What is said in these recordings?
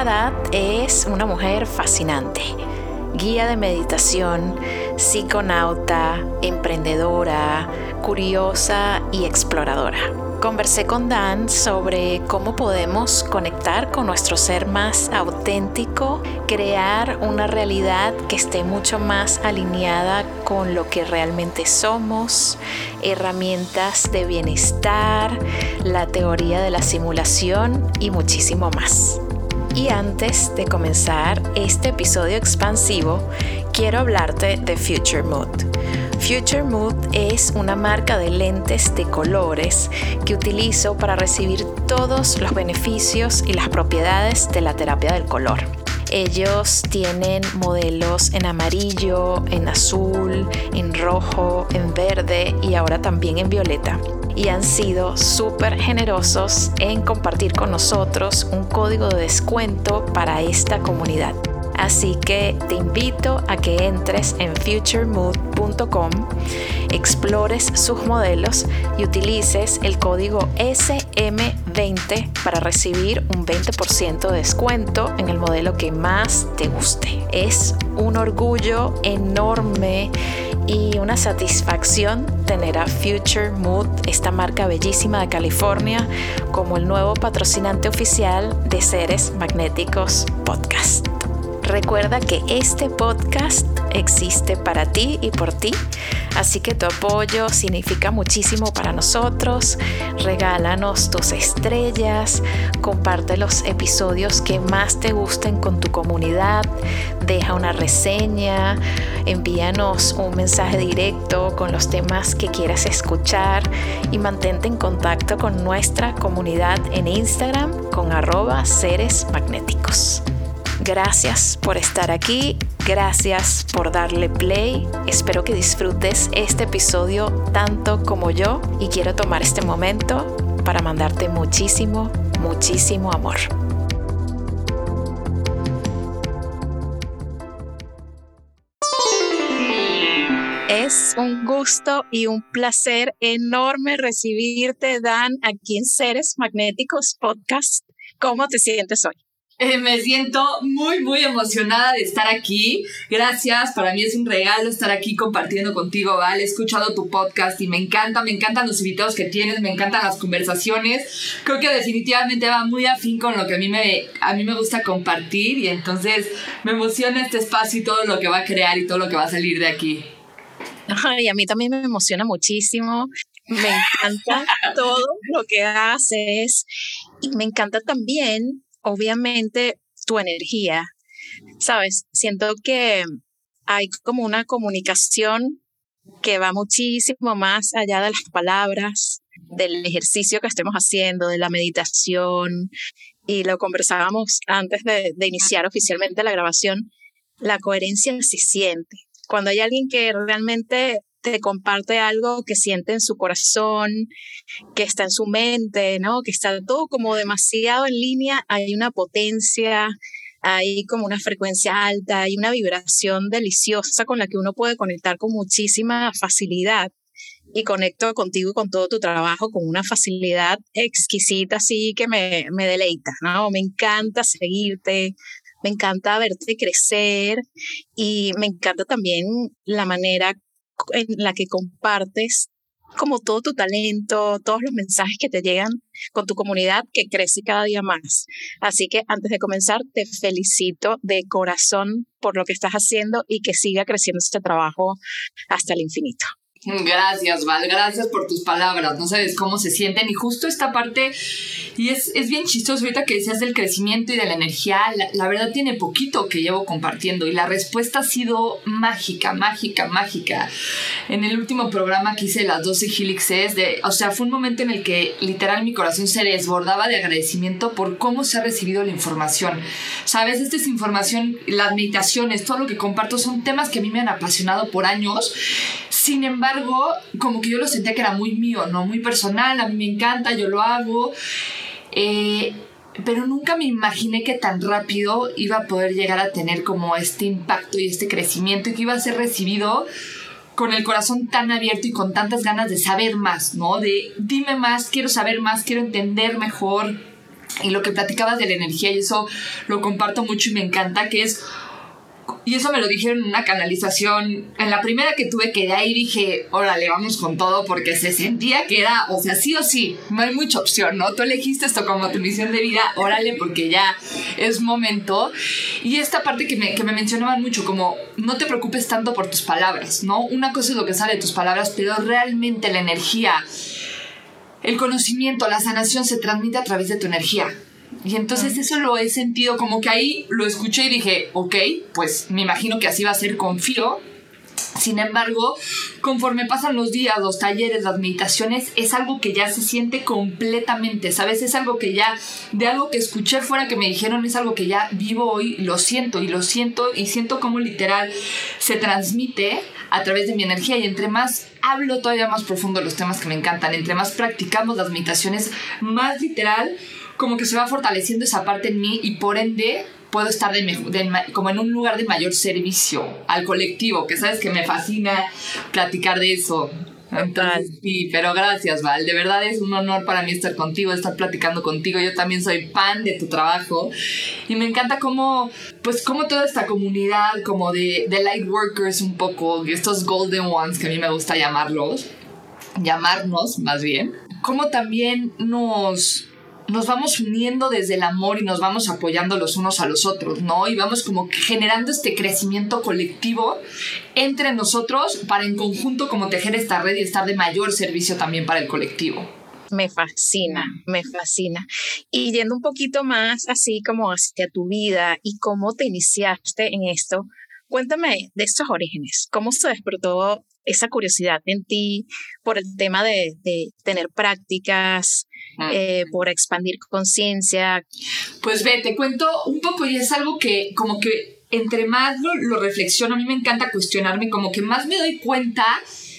Haddad es una mujer fascinante, guía de meditación, psiconauta, emprendedora, curiosa y exploradora. Conversé con Dan sobre cómo podemos conectar con nuestro ser más auténtico, crear una realidad que esté mucho más alineada con lo que realmente somos, herramientas de bienestar, la teoría de la simulación y muchísimo más. Y antes de comenzar este episodio expansivo, quiero hablarte de Future Mood. Future Mood es una marca de lentes de colores que utilizo para recibir todos los beneficios y las propiedades de la terapia del color. Ellos tienen modelos en amarillo, en azul, en rojo, en verde y ahora también en violeta y han sido súper generosos en compartir con nosotros un código de descuento para esta comunidad. Así que te invito a que entres en futuremood.com, explores sus modelos y utilices el código SM20 para recibir un 20% de descuento en el modelo que más te guste. Es un orgullo enorme y una satisfacción tener a Future Mood, esta marca bellísima de California, como el nuevo patrocinante oficial de Seres Magnéticos Podcast. Recuerda que este podcast existe para ti y por ti, así que tu apoyo significa muchísimo para nosotros. Regálanos tus estrellas, comparte los episodios que más te gusten con tu comunidad, deja una reseña, envíanos un mensaje directo con los temas que quieras escuchar. Y mantente en contacto con nuestra comunidad en Instagram con arroba seres magnéticos. Gracias por estar aquí, gracias por darle play. Espero que disfrutes este episodio tanto como yo y quiero tomar este momento para mandarte muchísimo, muchísimo amor. Es un gusto y un placer enorme recibirte, Dan, aquí en Seres Magnéticos Podcast. ¿Cómo te sientes hoy? Eh, me siento muy, muy emocionada de estar aquí. Gracias, para mí es un regalo estar aquí compartiendo contigo, ¿vale? He escuchado tu podcast y me encanta, me encantan los invitados que tienes, me encantan las conversaciones. Creo que definitivamente va muy afín con lo que a mí me, a mí me gusta compartir y entonces me emociona este espacio y todo lo que va a crear y todo lo que va a salir de aquí. Ay, a mí también me emociona muchísimo. Me encanta todo lo que haces y me encanta también obviamente tu energía, ¿sabes? Siento que hay como una comunicación que va muchísimo más allá de las palabras, del ejercicio que estemos haciendo, de la meditación, y lo conversábamos antes de, iniciar oficialmente la grabación, la coherencia se siente. Cuando hay alguien que realmente te comparte algo que siente en su corazón, que está en su mente, ¿no? Que está todo como demasiado en línea, hay una potencia, hay como una frecuencia alta, hay una vibración deliciosa con la que uno puede conectar con muchísima facilidad. Y conecto contigo con todo tu trabajo con una facilidad exquisita, así que me, me deleita, ¿no? Me encanta seguirte, me encanta verte crecer y me encanta también la manera en la que compartes como todo tu talento, todos los mensajes que te llegan con tu comunidad que crece cada día más. Así que antes de comenzar, te felicito de corazón por lo que estás haciendo y que siga creciendo este trabajo hasta el infinito. Gracias, Val, gracias por tus palabras. No sabes cómo se sienten. Y justo esta parte, y es, es bien chistoso ahorita que decías del crecimiento y de la energía, la, verdad tiene poquito que llevo compartiendo y la respuesta ha sido mágica, mágica, mágica. En el último programa que hice las 12 Helixes, de, o sea, fue un momento en el que literal mi corazón se desbordaba de agradecimiento por cómo se ha recibido la información. Sabes, esta es información, las meditaciones, todo lo que comparto son temas que a mí me han apasionado por años sin embargo, como que yo lo sentía que era muy mío, ¿no? Muy personal, a mí me encanta, yo lo hago. Eh, pero nunca me imaginé que tan rápido iba a poder llegar a tener como este impacto y este crecimiento y que iba a ser recibido con el corazón tan abierto y con tantas ganas de saber más, ¿no? De dime más, quiero saber más, quiero entender mejor. Y lo que platicabas de la energía, y eso lo comparto mucho y me encanta, que es y eso me lo dijeron en una canalización, en la primera que tuve que de ahí dije, órale, vamos con todo, porque se sentía que era, o sea, sí o sí, no hay mucha opción, ¿no? Tú elegiste esto como tu misión de vida, órale, porque ya es momento. Y esta parte que me, que me mencionaban mucho, como no te preocupes tanto por tus palabras, ¿no? Una cosa es lo que sale de tus palabras, pero realmente la energía, el conocimiento, la sanación se transmite a través de tu energía. Y entonces eso lo he sentido como que ahí lo escuché y dije, ok, pues me imagino que así va a ser, confío. Sin embargo, conforme pasan los días, los talleres, las meditaciones, es algo que ya se siente completamente, ¿sabes? Es algo que ya, de algo que escuché fuera que me dijeron, es algo que ya vivo hoy, lo siento y lo siento y siento como literal se transmite a través de mi energía y entre más hablo todavía más profundo los temas que me encantan, entre más practicamos las meditaciones, más literal como que se va fortaleciendo esa parte en mí y por ende puedo estar de, como en un lugar de mayor servicio al colectivo, que sabes que me fascina platicar de eso. Entonces, sí, pero gracias, Val. De verdad es un honor para mí estar contigo, estar platicando contigo. Yo también soy fan de tu trabajo y me encanta cómo, pues, cómo toda esta comunidad, como de, de light workers, un poco, estos golden ones que a mí me gusta llamarlos, llamarnos más bien, cómo también nos nos vamos uniendo desde el amor y nos vamos apoyando los unos a los otros, ¿no? Y vamos como generando este crecimiento colectivo entre nosotros para en conjunto como tejer esta red y estar de mayor servicio también para el colectivo. Me fascina, me fascina. Y yendo un poquito más así como hacia tu vida y cómo te iniciaste en esto, cuéntame de estos orígenes, cómo se despertó esa curiosidad en ti por el tema de, tener prácticas. Eh, por expandir conciencia? Pues ve, te cuento un poco y es algo que como que entre más lo, lo reflexiono, a mí me encanta cuestionarme, como que más me doy cuenta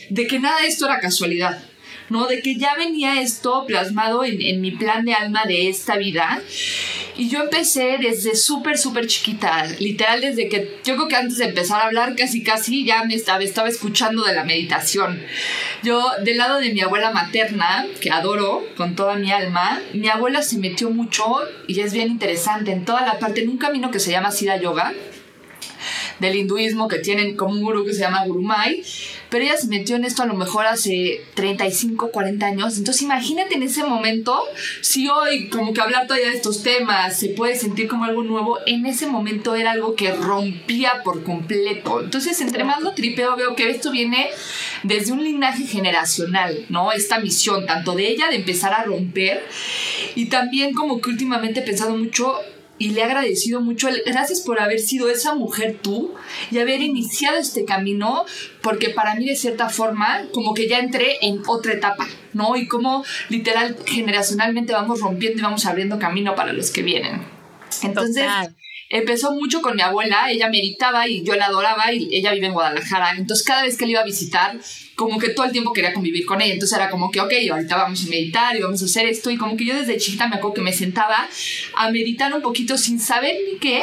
de que nada de esto era casualidad. ¿No? De que ya venía esto plasmado en, en mi plan de alma de esta vida. Y yo empecé desde súper, súper chiquita, literal desde que yo creo que antes de empezar a hablar casi, casi ya me estaba, estaba escuchando de la meditación. Yo, del lado de mi abuela materna, que adoro con toda mi alma, mi abuela se metió mucho y es bien interesante en toda la parte, en un camino que se llama Siddha Yoga, del hinduismo que tienen como un gurú que se llama Gurumai, pero ella se metió en esto a lo mejor hace 35, 40 años. Entonces imagínate en ese momento, si hoy como que hablar todavía de estos temas se puede sentir como algo nuevo, en ese momento era algo que rompía por completo. Entonces entre más lo tripeo veo que esto viene desde un linaje generacional, ¿no? Esta misión, tanto de ella de empezar a romper y también como que últimamente he pensado mucho y le he agradecido mucho. Gracias por haber sido esa mujer tú y haber iniciado este camino, porque para mí de cierta forma como que ya entré en otra etapa, ¿no? Y como literal generacionalmente vamos rompiendo y vamos abriendo camino para los que vienen. Entonces, empezó mucho con mi abuela, ella meditaba y yo la adoraba y ella vive en Guadalajara, entonces cada vez que le iba a visitar, como que todo el tiempo quería convivir con ella, entonces era como que, ok, ahorita vamos a meditar y vamos a hacer esto. Y como que yo desde chiquita me acuerdo que me sentaba a meditar un poquito sin saber ni qué,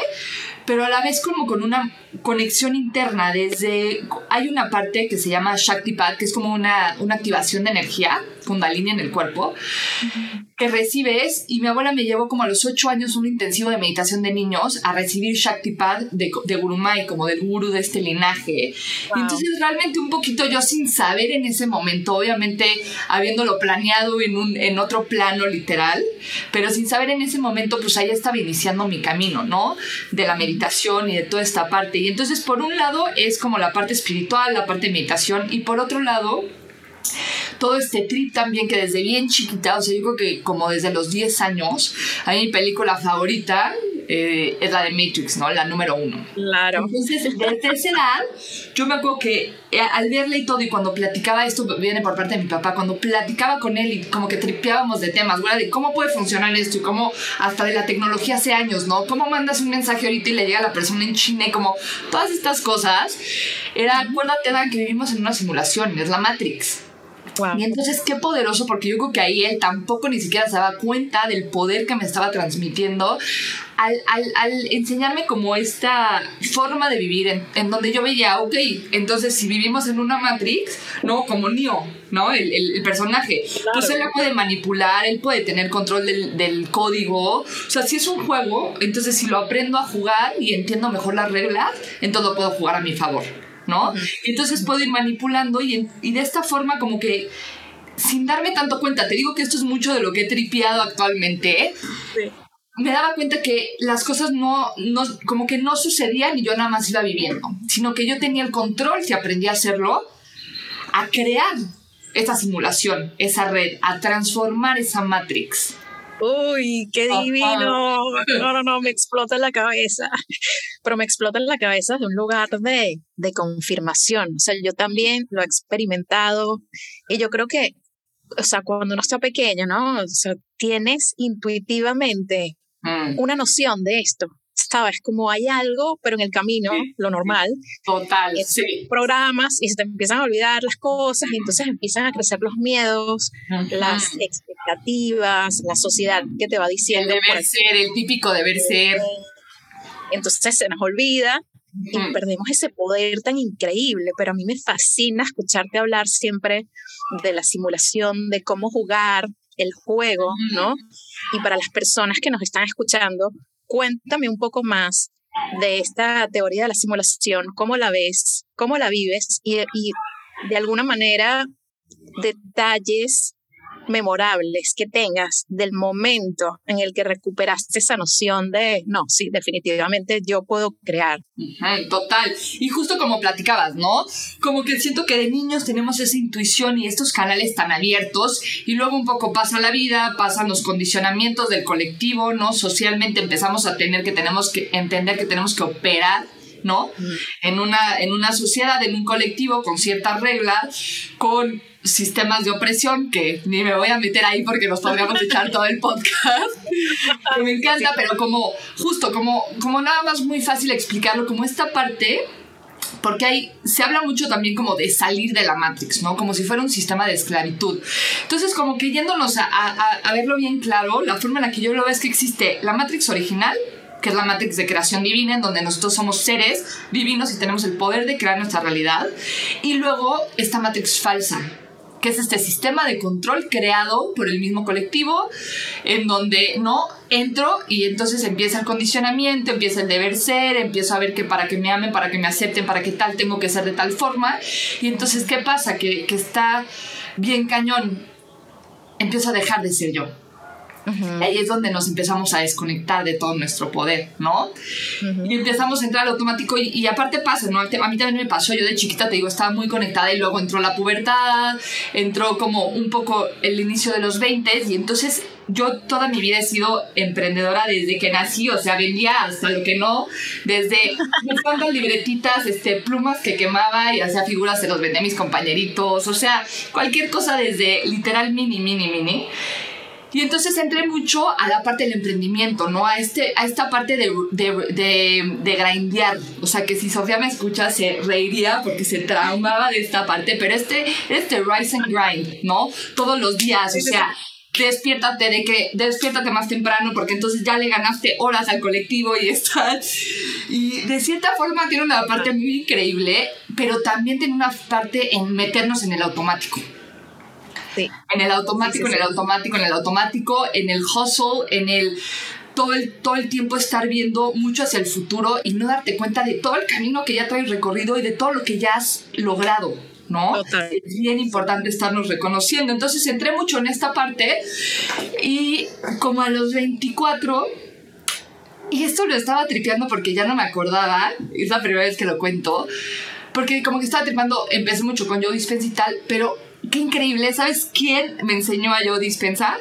pero a la vez como con una conexión interna. Desde... Hay una parte que se llama Shaktipat, que es como una, una activación de energía, kundalini en el cuerpo, que recibes, y mi abuela me llevó como a los ocho años un intensivo de meditación de niños a recibir Shaktipat de, de Gurumai, como del guru de este linaje. Y entonces realmente un poquito yo sin saber en ese momento, obviamente habiéndolo planeado en, un, en otro plano literal, pero sin saber en ese momento, pues ahí estaba iniciando mi camino, ¿no? De la meditación y de toda esta parte. Y entonces, por un lado, es como la parte espiritual, la parte de meditación, y por otro lado, todo este trip también que desde bien chiquita, o sea, yo creo que como desde los 10 años, a mí mi película favorita eh, es la de Matrix, ¿no? La número uno. Claro. Entonces, desde esa edad, yo me acuerdo que eh, al verle y todo, y cuando platicaba, esto viene por parte de mi papá, cuando platicaba con él y como que tripeábamos de temas, güey, de cómo puede funcionar esto y cómo hasta de la tecnología hace años, ¿no? Cómo mandas un mensaje ahorita y le llega a la persona en China y como todas estas cosas, era, acuérdate, Dan, que vivimos en una simulación, es la Matrix. Y entonces qué poderoso, porque yo creo que ahí él tampoco ni siquiera se daba cuenta del poder que me estaba transmitiendo al, al, al enseñarme como esta forma de vivir en, en, donde yo veía, ok, entonces si vivimos en una Matrix, ¿no? Como Neo, ¿no? El, el, personaje. Pues él la puede manipular, él puede tener control del, del código. O sea, si es un juego, entonces si lo aprendo a jugar y entiendo mejor las reglas, entonces lo puedo jugar a mi favor. ¿No? Y entonces puedo ir manipulando y, y de esta forma como que sin darme tanto cuenta, te digo que esto es mucho de lo que he tripeado actualmente, me daba cuenta que las cosas no, no, como que no sucedían y yo nada más iba viviendo, sino que yo tenía el control, si aprendí a hacerlo, a crear esa simulación, esa red, a transformar esa matrix. Uy, qué divino. No, no, no, me explota en la cabeza. Pero me explota en la cabeza de un lugar de, de confirmación. O sea, yo también lo he experimentado y yo creo que, o sea, cuando uno está pequeño, ¿no? O sea, tienes intuitivamente mm. una noción de esto. ¿Sabes? Como hay algo, pero en el camino, lo normal. Total, sí. Programas y se te empiezan a olvidar las cosas y entonces empiezan a crecer los miedos, las expectativas, la sociedad que te va diciendo. El deber ser, el típico deber ser. Entonces se nos olvida y perdemos ese poder tan increíble, pero a mí me fascina escucharte hablar siempre de la simulación, de cómo jugar el juego, ¿no? Y para las personas que nos están escuchando, Cuéntame un poco más de esta teoría de la simulación, cómo la ves, cómo la vives y, y de alguna manera detalles memorables que tengas del momento en el que recuperaste esa noción de, no, sí, definitivamente yo puedo crear. total. Y justo como platicabas, ¿no? Como que siento que de niños tenemos esa intuición y estos canales tan abiertos y luego un poco pasa la vida, pasan los condicionamientos del colectivo, ¿no? Socialmente empezamos a tener que tenemos que entender que tenemos que operar ¿no? En una, en una sociedad, en un colectivo, con ciertas reglas, con sistemas de opresión, que ni me voy a meter ahí porque nos podríamos echar todo el podcast, me encanta, pero como, justo, como, como nada más muy fácil explicarlo, como esta parte porque hay, se habla mucho también como de salir de la Matrix, ¿no? Como si fuera un sistema de esclavitud. Entonces, como que yéndonos a, a, a verlo bien claro, la forma en la que yo lo veo es que existe la Matrix original, que es la Matrix de creación divina, en donde nosotros somos seres divinos y tenemos el poder de crear nuestra realidad. Y luego esta Matrix falsa, que es este sistema de control creado por el mismo colectivo, en donde no entro y entonces empieza el condicionamiento, empieza el deber ser, empiezo a ver que para que me amen, para que me acepten, para que tal tengo que ser de tal forma. Y entonces, ¿qué pasa? Que, que está bien cañón. Empiezo a dejar de ser yo ahí es donde nos empezamos a desconectar de todo nuestro poder, ¿no? Y empezamos a entrar al automático y, aparte pasa, ¿no? A mí también me pasó, yo de chiquita te digo, estaba muy conectada y luego entró la pubertad, entró como un poco el inicio de los 20 y entonces yo toda mi vida he sido emprendedora desde que nací, o sea, vendía hasta lo que no, desde buscando libretitas, este, plumas que quemaba y hacía figuras, se los vendía a mis compañeritos, o sea, cualquier cosa desde literal mini, mini, mini. Y entonces entré mucho a la parte del emprendimiento, ¿no? A, este, a esta parte de, de, de, de grindear. O sea, que si Sofía me escucha, se reiría porque se traumaba de esta parte. Pero este, este rise and grind, ¿no? Todos los días, o sea, despiértate de que despiértate más temprano porque entonces ya le ganaste horas al colectivo y estás y de cierta forma tiene una parte muy increíble pero también tiene una parte en meternos en el automático en el automático, en el automático, en el automático, en el hustle, en el todo el, todo el tiempo estar viendo mucho hacia el futuro y no darte cuenta de todo el camino que ya traes recorrido y de todo lo que ya has logrado. ¿no? Es bien importante estarnos reconociendo. Entonces entré mucho en esta parte y como a los 24, y esto lo estaba tripeando porque ya no me acordaba, es la primera vez que lo cuento, porque como que estaba tripando, empecé mucho con yo dispensa y tal, pero qué increíble. ¿Sabes quién me enseñó a yo dispensar?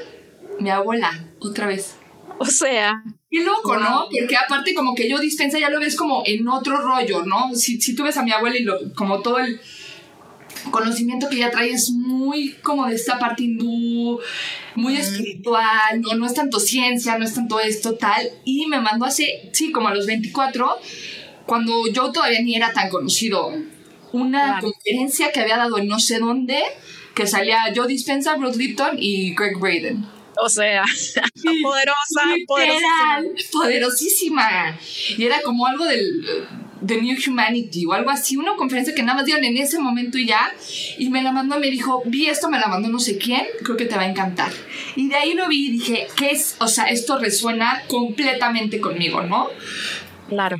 Mi abuela, otra vez. O sea. Qué loco, ¿no? Porque aparte como que yo dispensa ya lo ves como en otro rollo, ¿no? Si, si tú ves a mi abuela y lo, como todo el conocimiento que ella trae es muy como de esta parte hindú, muy espiritual, no, no es tanto ciencia, no es tanto esto, tal. Y me mandó hace, sí, como a los 24, cuando yo todavía ni era tan conocido, una conferencia que había dado en no sé dónde, que salía Joe Dispenza, Bruce Lipton y Greg Braden. O sea, poderosa, poderosísima. poderosísima. Y era como algo del The New Humanity o algo así, una conferencia que nada más dieron en ese momento y ya, y me la mandó, me dijo, vi esto, me la mandó no sé quién, creo que te va a encantar. Y de ahí lo vi y dije, ¿qué es? O sea, esto resuena completamente conmigo, ¿no? Claro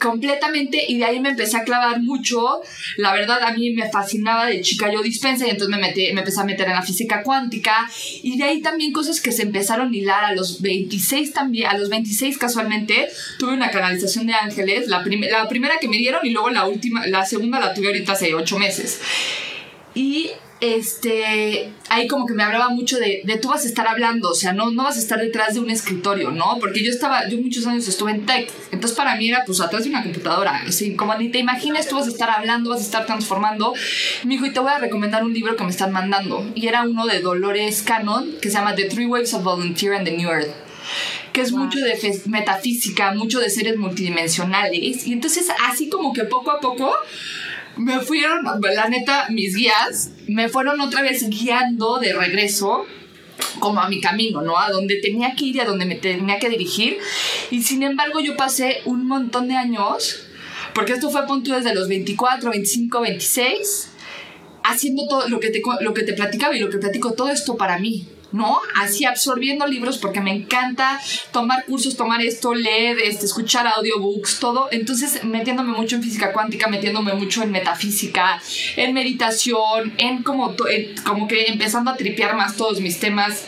completamente y de ahí me empecé a clavar mucho. La verdad a mí me fascinaba de chica yo dispensa y entonces me, metí, me empecé a meter en la física cuántica. Y de ahí también cosas que se empezaron a hilar a los 26 también a los 26 casualmente tuve una canalización de ángeles la, la primera que me dieron y luego la última la segunda la tuve ahorita hace 8 meses. Y este, ahí como que me hablaba mucho de, de, tú vas a estar hablando, o sea, no, no vas a estar detrás de un escritorio, ¿no? Porque yo estaba, yo muchos años estuve en tech, entonces para mí era pues atrás de una computadora, así como ni te imaginas, tú vas a estar hablando, vas a estar transformando. Me dijo, y te voy a recomendar un libro que me están mandando, y era uno de Dolores Cannon, que se llama The Three Waves of Volunteer and the New Earth que es mucho de metafísica, mucho de seres multidimensionales. Y entonces así como que poco a poco me fueron, la neta, mis guías me fueron otra vez guiando de regreso como a mi camino, ¿no? A donde tenía que ir y a donde me tenía que dirigir. Y sin embargo yo pasé un montón de años, porque esto fue punto desde los 24, 25, 26, haciendo todo lo que te, lo que te platicaba y lo que platico, todo esto para mí. ¿No? Así absorbiendo libros porque me encanta tomar cursos, tomar esto, leer, este, escuchar audiobooks, todo. Entonces, metiéndome mucho en física cuántica, metiéndome mucho en metafísica, en meditación, en como, como que empezando a tripear más todos mis temas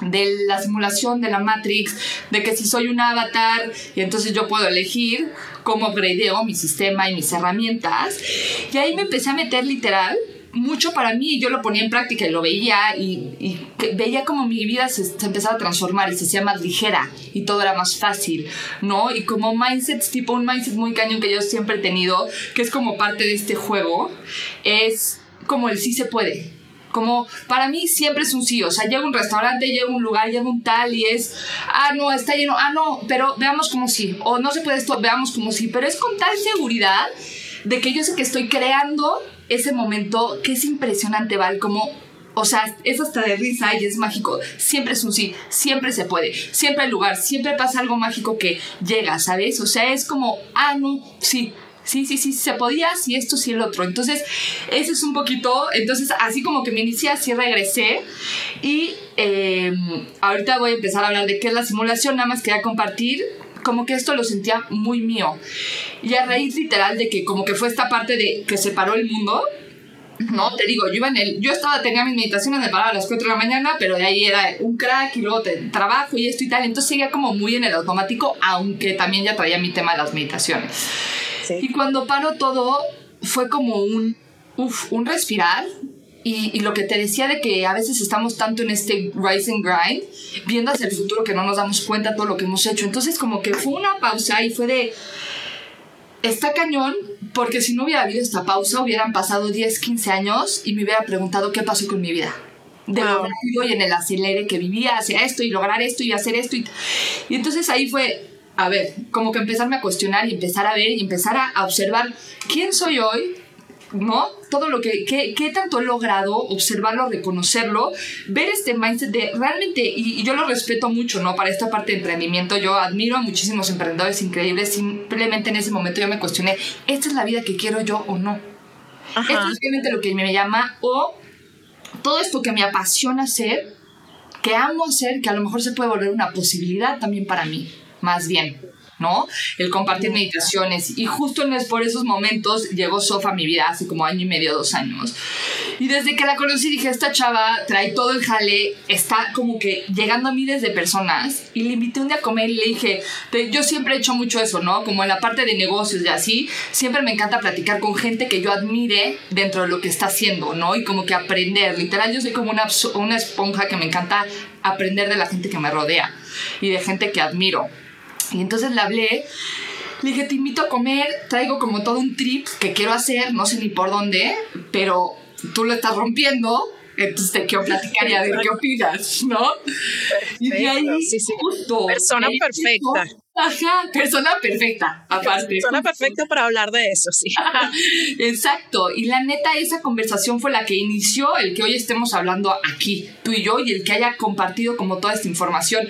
de la simulación de la Matrix, de que si soy un avatar y entonces yo puedo elegir cómo gradeo mi sistema y mis herramientas. Y ahí me empecé a meter literal mucho para mí, yo lo ponía en práctica y lo veía y, veía como mi vida se, empezaba a transformar y se hacía más ligera y todo era más fácil, ¿no? Y como mindsets, tipo un mindset muy cañón que yo siempre he tenido, que es como parte de este juego, es como el sí se puede. Como para mí siempre es un sí, o sea, llego a un restaurante, llego a un lugar, llego a un tal y es, ah, no, está lleno, ah, no, pero veamos como sí, o no se puede esto, veamos como sí, pero es con tal seguridad de que yo sé que estoy creando ese momento que es impresionante, Val, como o sea, es hasta de risa y es mágico. Siempre es un sí, siempre se puede, siempre hay lugar, siempre pasa algo mágico que llega, ¿sabes? O sea, es como, ah, no, sí, sí, sí, sí, se podía, sí esto, sí el otro. Entonces, ese es un poquito, entonces así como que me inicié, así regresé y em, ahorita voy a empezar a hablar de qué es la simulación, nada más quería compartir como que esto lo sentía muy mío. Y a raíz literal de que como que fue esta parte de que separó el mundo, no, te digo, yo iba en el, yo estaba, tenía mis meditaciones, me paraba a las 4 de la mañana, pero de ahí era un crack y luego te, trabajo y esto y tal, entonces seguía como muy en el automático, aunque también ya traía mi tema de las meditaciones. Y cuando paró todo, fue como un, uf, un respirar, y, y, lo que te decía de que a veces estamos tanto en este rise and grind, viendo hacia el futuro que no nos damos cuenta de todo lo que hemos hecho. Entonces como que fue una pausa y fue de... Está cañón, porque si no hubiera habido esta pausa, hubieran pasado 10, 15 años y me hubiera preguntado qué pasó con mi vida. De lo rápido y en el acelere que vivía hacia esto y lograr esto y hacer esto. Y, y entonces ahí fue, a ver, como que empezarme a cuestionar y empezar a ver y empezar a observar quién soy hoy, ¿no? Todo lo que, qué tanto he logrado, observarlo, reconocerlo, ver este mindset de realmente, y, yo lo respeto mucho, ¿no? Para esta parte de emprendimiento, yo admiro a muchísimos emprendedores increíbles, simplemente en ese momento yo me cuestioné, ¿esta es la vida que quiero yo o no? Esto es realmente lo que me llama, o todo esto que me apasiona hacer, que amo hacer, que a lo mejor se puede volver una posibilidad también para mí, más bien. ¿No? El compartir meditaciones. Y justo por esos momentos llegó Sofa a mi vida, hace como año y medio, dos años. Y desde que la conocí dije, esta chava trae todo el jale, está como que llegando a miles de personas. Y le invité un día a comer y le dije, yo siempre he hecho mucho eso, ¿no? Como en la parte de negocios y así, siempre me encanta platicar con gente que yo admire dentro de lo que está haciendo, ¿no? Y como que aprender. Literal, yo soy como una, una esponja que me encanta aprender de la gente que me rodea y de gente que admiro. Y entonces le hablé, le dije, te invito a comer, traigo como todo un trip que quiero hacer, no sé ni por dónde, pero tú lo estás rompiendo, entonces te quiero platicar y a ver qué opinas, ¿no? y de ahí, sí, sí. Justo, Persona perfecta. Ajá, persona perfecta, aparte. Persona perfecta para hablar de eso, sí. Exacto, y la neta, esa conversación fue la que inició el que hoy estemos hablando aquí, tú y yo, y el que haya compartido como toda esta información.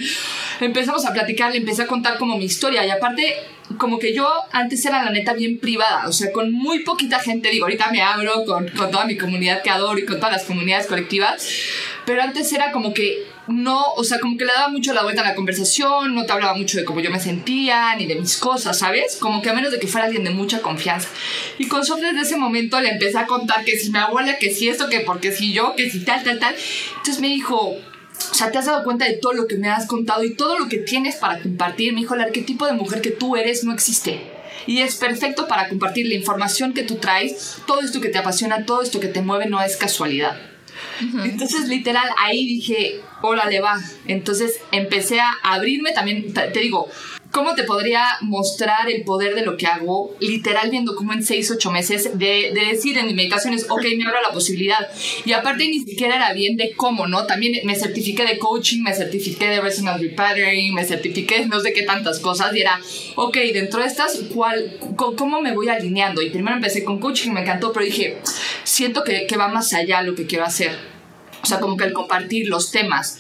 Empezamos a platicar, le empecé a contar como mi historia, y aparte, como que yo antes era la neta bien privada, o sea, con muy poquita gente, digo, ahorita me abro con, con toda mi comunidad que adoro y con todas las comunidades colectivas, pero antes era como que no, o sea, como que le daba mucho la vuelta a la conversación, no te hablaba mucho de cómo yo me sentía, ni de mis cosas, ¿sabes? Como que a menos de que fuera alguien de mucha confianza. Y con Sof desde ese momento le empecé a contar que si mi abuela, que si esto, que porque si yo, que si tal, tal, tal. Entonces me dijo, o sea, te has dado cuenta de todo lo que me has contado y todo lo que tienes para compartir. Me dijo, el arquetipo de mujer que tú eres no existe. Y es perfecto para compartir la información que tú traes, todo esto que te apasiona, todo esto que te mueve no es casualidad. Entonces, literal, ahí dije, órale, va. Entonces empecé a abrirme también, te digo, ¿Cómo te podría mostrar el poder de lo que hago? Literal, viendo como en 6, 8 meses, de, de, decir en mis meditaciones, ok, me abro la posibilidad. Y aparte, ni siquiera era bien de cómo, ¿no? También me certifiqué de coaching, me certifiqué de resonance repattering, me certifiqué no sé qué tantas cosas. Y era, ok, dentro de estas, ¿cuál, ¿cómo me voy alineando? Y primero empecé con coaching, me encantó, pero dije, siento que, que va más allá lo que quiero hacer. O sea, como que el compartir los temas.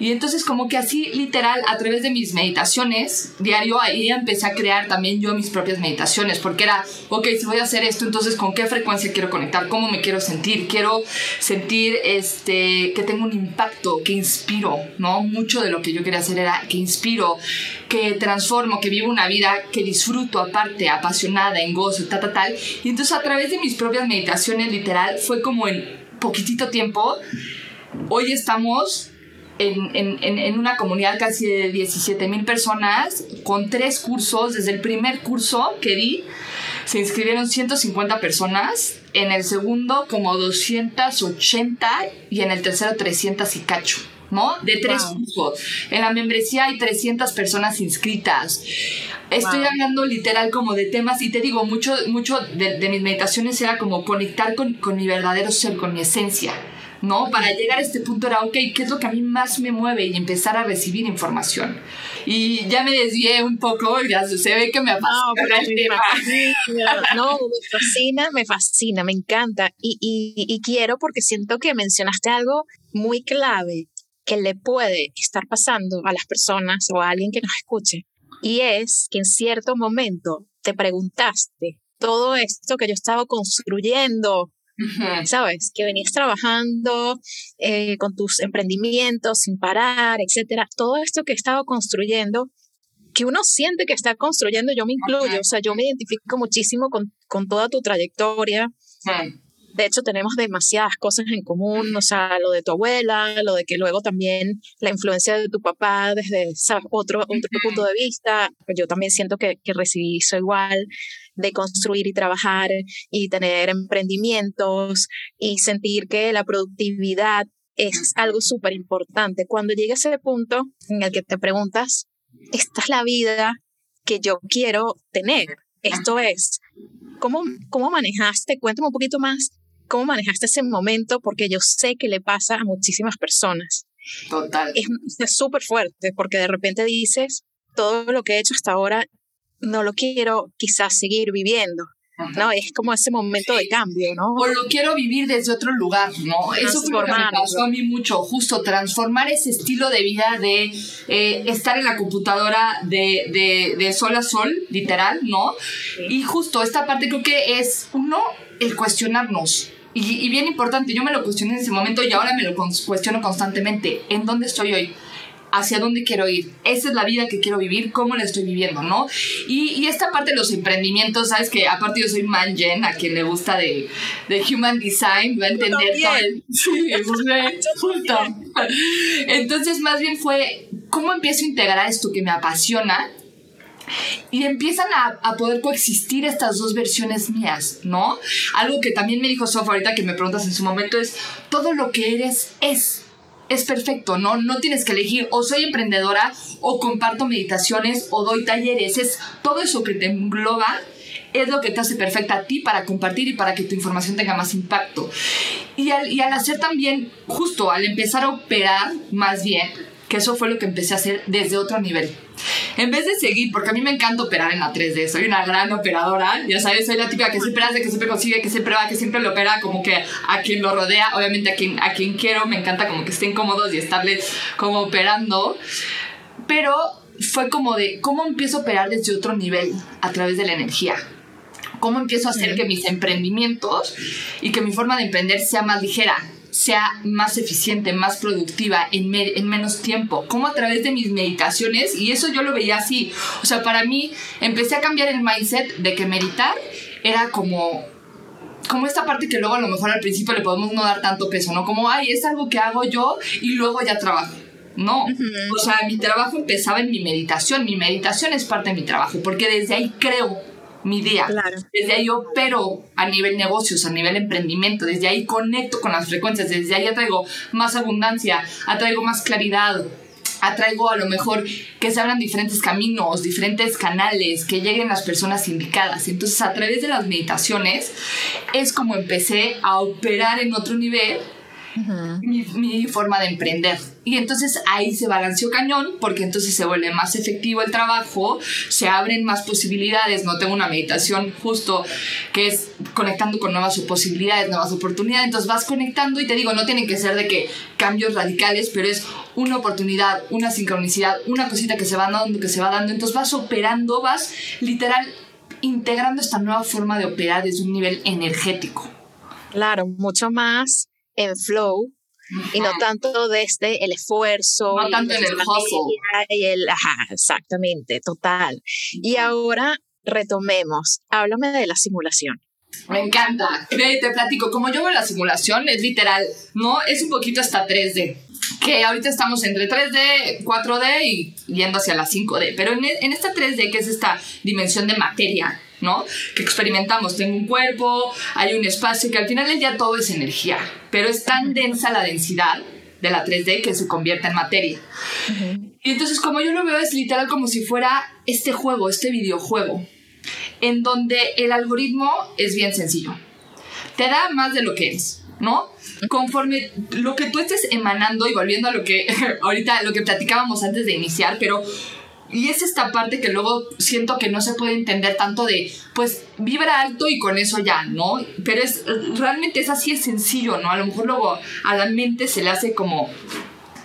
Y entonces como que así literal a través de mis meditaciones diario ahí empecé a crear también yo mis propias meditaciones porque era, ok, si voy a hacer esto, entonces con qué frecuencia quiero conectar, cómo me quiero sentir, quiero sentir este, que tengo un impacto, que inspiro, ¿no? Mucho de lo que yo quería hacer era que inspiro, que transformo, que vivo una vida que disfruto aparte, apasionada, en gozo, tal, tal, tal. Y entonces a través de mis propias meditaciones literal fue como en poquitito tiempo, hoy estamos en, en, en, una comunidad casi de 17 mil personas con tres cursos. Desde el primer curso que di, se inscribieron 150 personas. En el segundo, como 280. Y en el tercero, 300 y cacho. ¿No? De tres cursos. En la membresía hay 300 personas inscritas. Estoy hablando literal como de temas y te digo, mucho, mucho de, de mis meditaciones era como conectar con, con mi verdadero ser, con mi esencia. ¿no? Para llegar a este punto era, ok, ¿qué es lo que a mí más me mueve? Y empezar a recibir información. Y ya me desvié un poco, ya se ve que me apasiona el tema. No, me fascina, me fascina, me encanta. Y, y, y quiero porque siento que mencionaste algo muy clave que le puede estar pasando a las personas o a alguien que nos escuche. Y es que en cierto momento te preguntaste, todo esto que yo estaba construyendo ¿sabes? Que venías trabajando eh, con tus emprendimientos sin parar, etcétera. Todo esto que he estado construyendo, que uno siente que está construyendo, yo me incluyo, o sea, yo me identifico muchísimo con, con toda tu trayectoria. De hecho, tenemos demasiadas cosas en común, o sea, lo de tu abuela, lo de que luego también la influencia de tu papá desde Otro, otro punto de vista. Yo también siento que, que recibí eso igual de construir y trabajar y tener emprendimientos y sentir que la productividad es algo súper importante. Cuando llega ese punto en el que te preguntas, esta es la vida que yo quiero tener. Esto es, ¿cómo, cómo manejaste? Cuéntame un poquito más, ¿cómo manejaste ese momento? Porque yo sé que le pasa a muchísimas personas. Total. Es súper fuerte porque de repente dices, todo lo que he hecho hasta ahora no lo quiero quizás seguir viviendo. ¿no? Es como ese momento de cambio, ¿no? O lo quiero vivir desde otro lugar, ¿no? Eso fue lo que me pasó a mí mucho, justo transformar ese estilo de vida de eh, estar en la computadora de, de, de, sol a sol, literal, ¿no? Y justo esta parte creo que es, uno, el cuestionarnos. Y, y bien importante, yo me lo cuestioné en ese momento y ahora me lo cuestiono constantemente. ¿En dónde estoy hoy? hacia dónde quiero ir. Esa es la vida que quiero vivir, cómo la estoy viviendo, ¿no? Y, y esta parte de los emprendimientos, sabes que aparte yo soy man gen, a quien le gusta de, de human design, va a entender todo. Sí, justo. Entonces, más bien fue cómo empiezo a integrar esto que me apasiona y empiezan a, a, poder coexistir estas dos versiones mías, ¿no? Algo que también me dijo Sof ahorita que me preguntas en su momento es, todo lo que eres es es perfecto, ¿no? No tienes que elegir o soy emprendedora o comparto meditaciones o doy talleres. Es todo eso que te engloba es lo que te hace perfecta a ti para compartir y para que tu información tenga más impacto. Y al, y al hacer también, justo al empezar a operar más bien, que eso fue lo que empecé a hacer desde otro nivel. En vez de seguir, porque a mí me encanta operar en la 3D, soy una gran operadora, ya sabes, soy la típica que siempre hace, que siempre consigue, que siempre va, que siempre lo opera, como que a quien lo rodea, obviamente a quien, a quien quiero, me encanta como que estén cómodos y estarles como operando, pero fue como de, ¿cómo empiezo a operar desde otro nivel a través de la energía? ¿Cómo empiezo a hacer que mis emprendimientos y que mi forma de emprender sea más ligera? Sea más eficiente, más productiva en, en, menos tiempo, como a través de mis meditaciones, y eso yo lo veía así, o sea, para mí empecé a cambiar el mindset de que meditar era como como esta parte que luego a lo mejor al principio le podemos no dar tanto peso, ¿no? Como, ay, es algo que hago yo y luego ya trabajo. No, o sea, mi trabajo empezaba en mi meditación, mi meditación es parte de mi trabajo, porque desde ahí creo mi día. Desde ahí opero a nivel negocios, a nivel emprendimiento, desde ahí conecto con las frecuencias, desde ahí atraigo más abundancia, atraigo más claridad, atraigo a lo mejor que se abran diferentes caminos, diferentes canales, que lleguen las personas indicadas. Entonces a través de las meditaciones es como empecé a operar en otro nivel mi, forma de emprender. Y entonces ahí se balanceó cañón porque entonces se vuelve más efectivo el trabajo, se abren más posibilidades, no tengo una meditación justo que es conectando con nuevas posibilidades, nuevas oportunidades, entonces vas conectando y te digo, no tienen que ser de que cambios radicales, pero es una oportunidad, una sincronicidad, una cosita que se va dando, que se va dando, entonces vas operando, vas literal integrando esta nueva forma de operar desde un nivel energético. Claro, mucho más en flow y no tanto desde el esfuerzo. No tanto en el hustle. Y el, ajá, exactamente, total. Y ahora retomemos, háblame de la simulación. Me encanta. Te, te platico, como yo veo la simulación, es literal, ¿no? Es un poquito hasta 3D. Que ahorita estamos entre 3D, 4D y yendo hacia la 5D. Pero en, en esta 3D, que es esta dimensión de materia, ¿no? Que experimentamos. Tengo un cuerpo, hay un espacio, que al final del día todo es energía, pero es tan densa la densidad de la 3D que se convierte en materia. Y entonces como yo lo veo es literal como si fuera este juego, este videojuego, en donde el algoritmo es bien sencillo. Te da más de lo que eres, ¿no? Conforme lo que tú estés emanando y volviendo a lo que ahorita, lo que platicábamos antes de iniciar, pero y es esta parte que luego siento que no se puede entender tanto de, pues vibra alto y con eso ya, ¿no? Pero es realmente es así, es sencillo, ¿no? A lo mejor luego a la mente se le hace como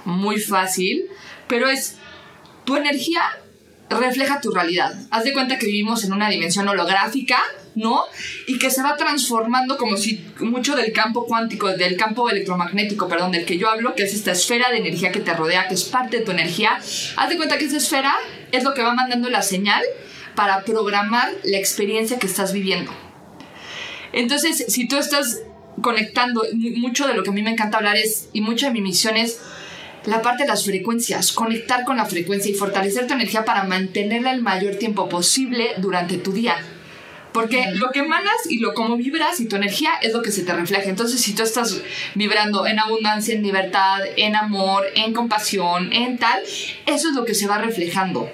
muy fácil, pero es tu energía refleja tu realidad. Haz de cuenta que vivimos en una dimensión holográfica, ¿no? Y que se va transformando como si mucho del campo cuántico, del campo electromagnético, perdón, del que yo hablo, que es esta esfera de energía que te rodea, que es parte de tu energía. Haz de cuenta que esa esfera es lo que va mandando la señal para programar la experiencia que estás viviendo. Entonces, si tú estás conectando, mucho de lo que a mí me encanta hablar es, y mucha de mi misión es, la parte de las frecuencias, conectar con la frecuencia y fortalecer tu energía para mantenerla el mayor tiempo posible durante tu día. Porque lo que emanas y lo como vibras y tu energía es lo que se te refleja. Entonces, si tú estás vibrando en abundancia, en libertad, en amor, en compasión, en tal, eso es lo que se va reflejando.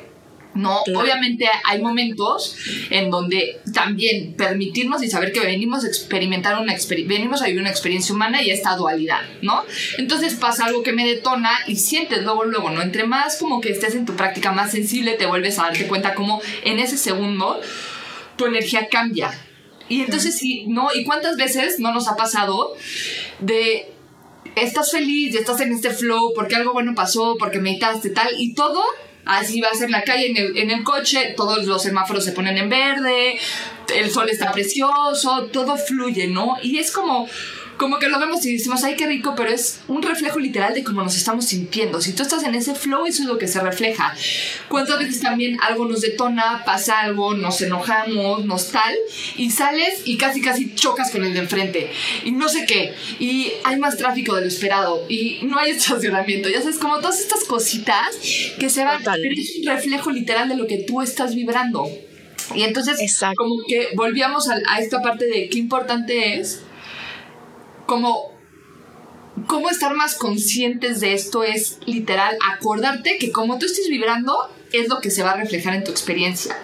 No, obviamente hay momentos en donde también permitirnos y saber que venimos a experimentar una venimos a vivir una experiencia humana y esta dualidad, ¿no? Entonces pasa algo que me detona y sientes luego, luego, ¿no? Entre más como que estés en tu práctica más sensible, te vuelves a darte cuenta como en ese segundo tu energía cambia. Y entonces sí, ¿no? ¿Y cuántas veces no nos ha pasado de estás feliz, estás en este flow porque algo bueno pasó, porque meditaste tal, y todo así va a ser en la calle, en el coche, todos los semáforos se ponen en verde, el sol está precioso, todo fluye, ¿no? Y es como como que lo vemos y decimos, ay, qué rico, pero es un reflejo literal de cómo nos estamos sintiendo. Si tú estás en ese flow, eso es lo que se refleja. ¿Cuántas veces también algo nos detona, pasa algo, nos enojamos, nos tal, y sales y casi, casi chocas con el de enfrente, y no sé qué, y hay más tráfico de lo esperado, y no hay estacionamiento, ya sabes, como todas estas cositas que se van, pero es un reflejo literal de lo que tú estás vibrando. Y entonces, como que volvíamos a, a esta parte de qué importante es como cómo estar más conscientes de esto es literal acordarte que como tú estés vibrando es lo que se va a reflejar en tu experiencia.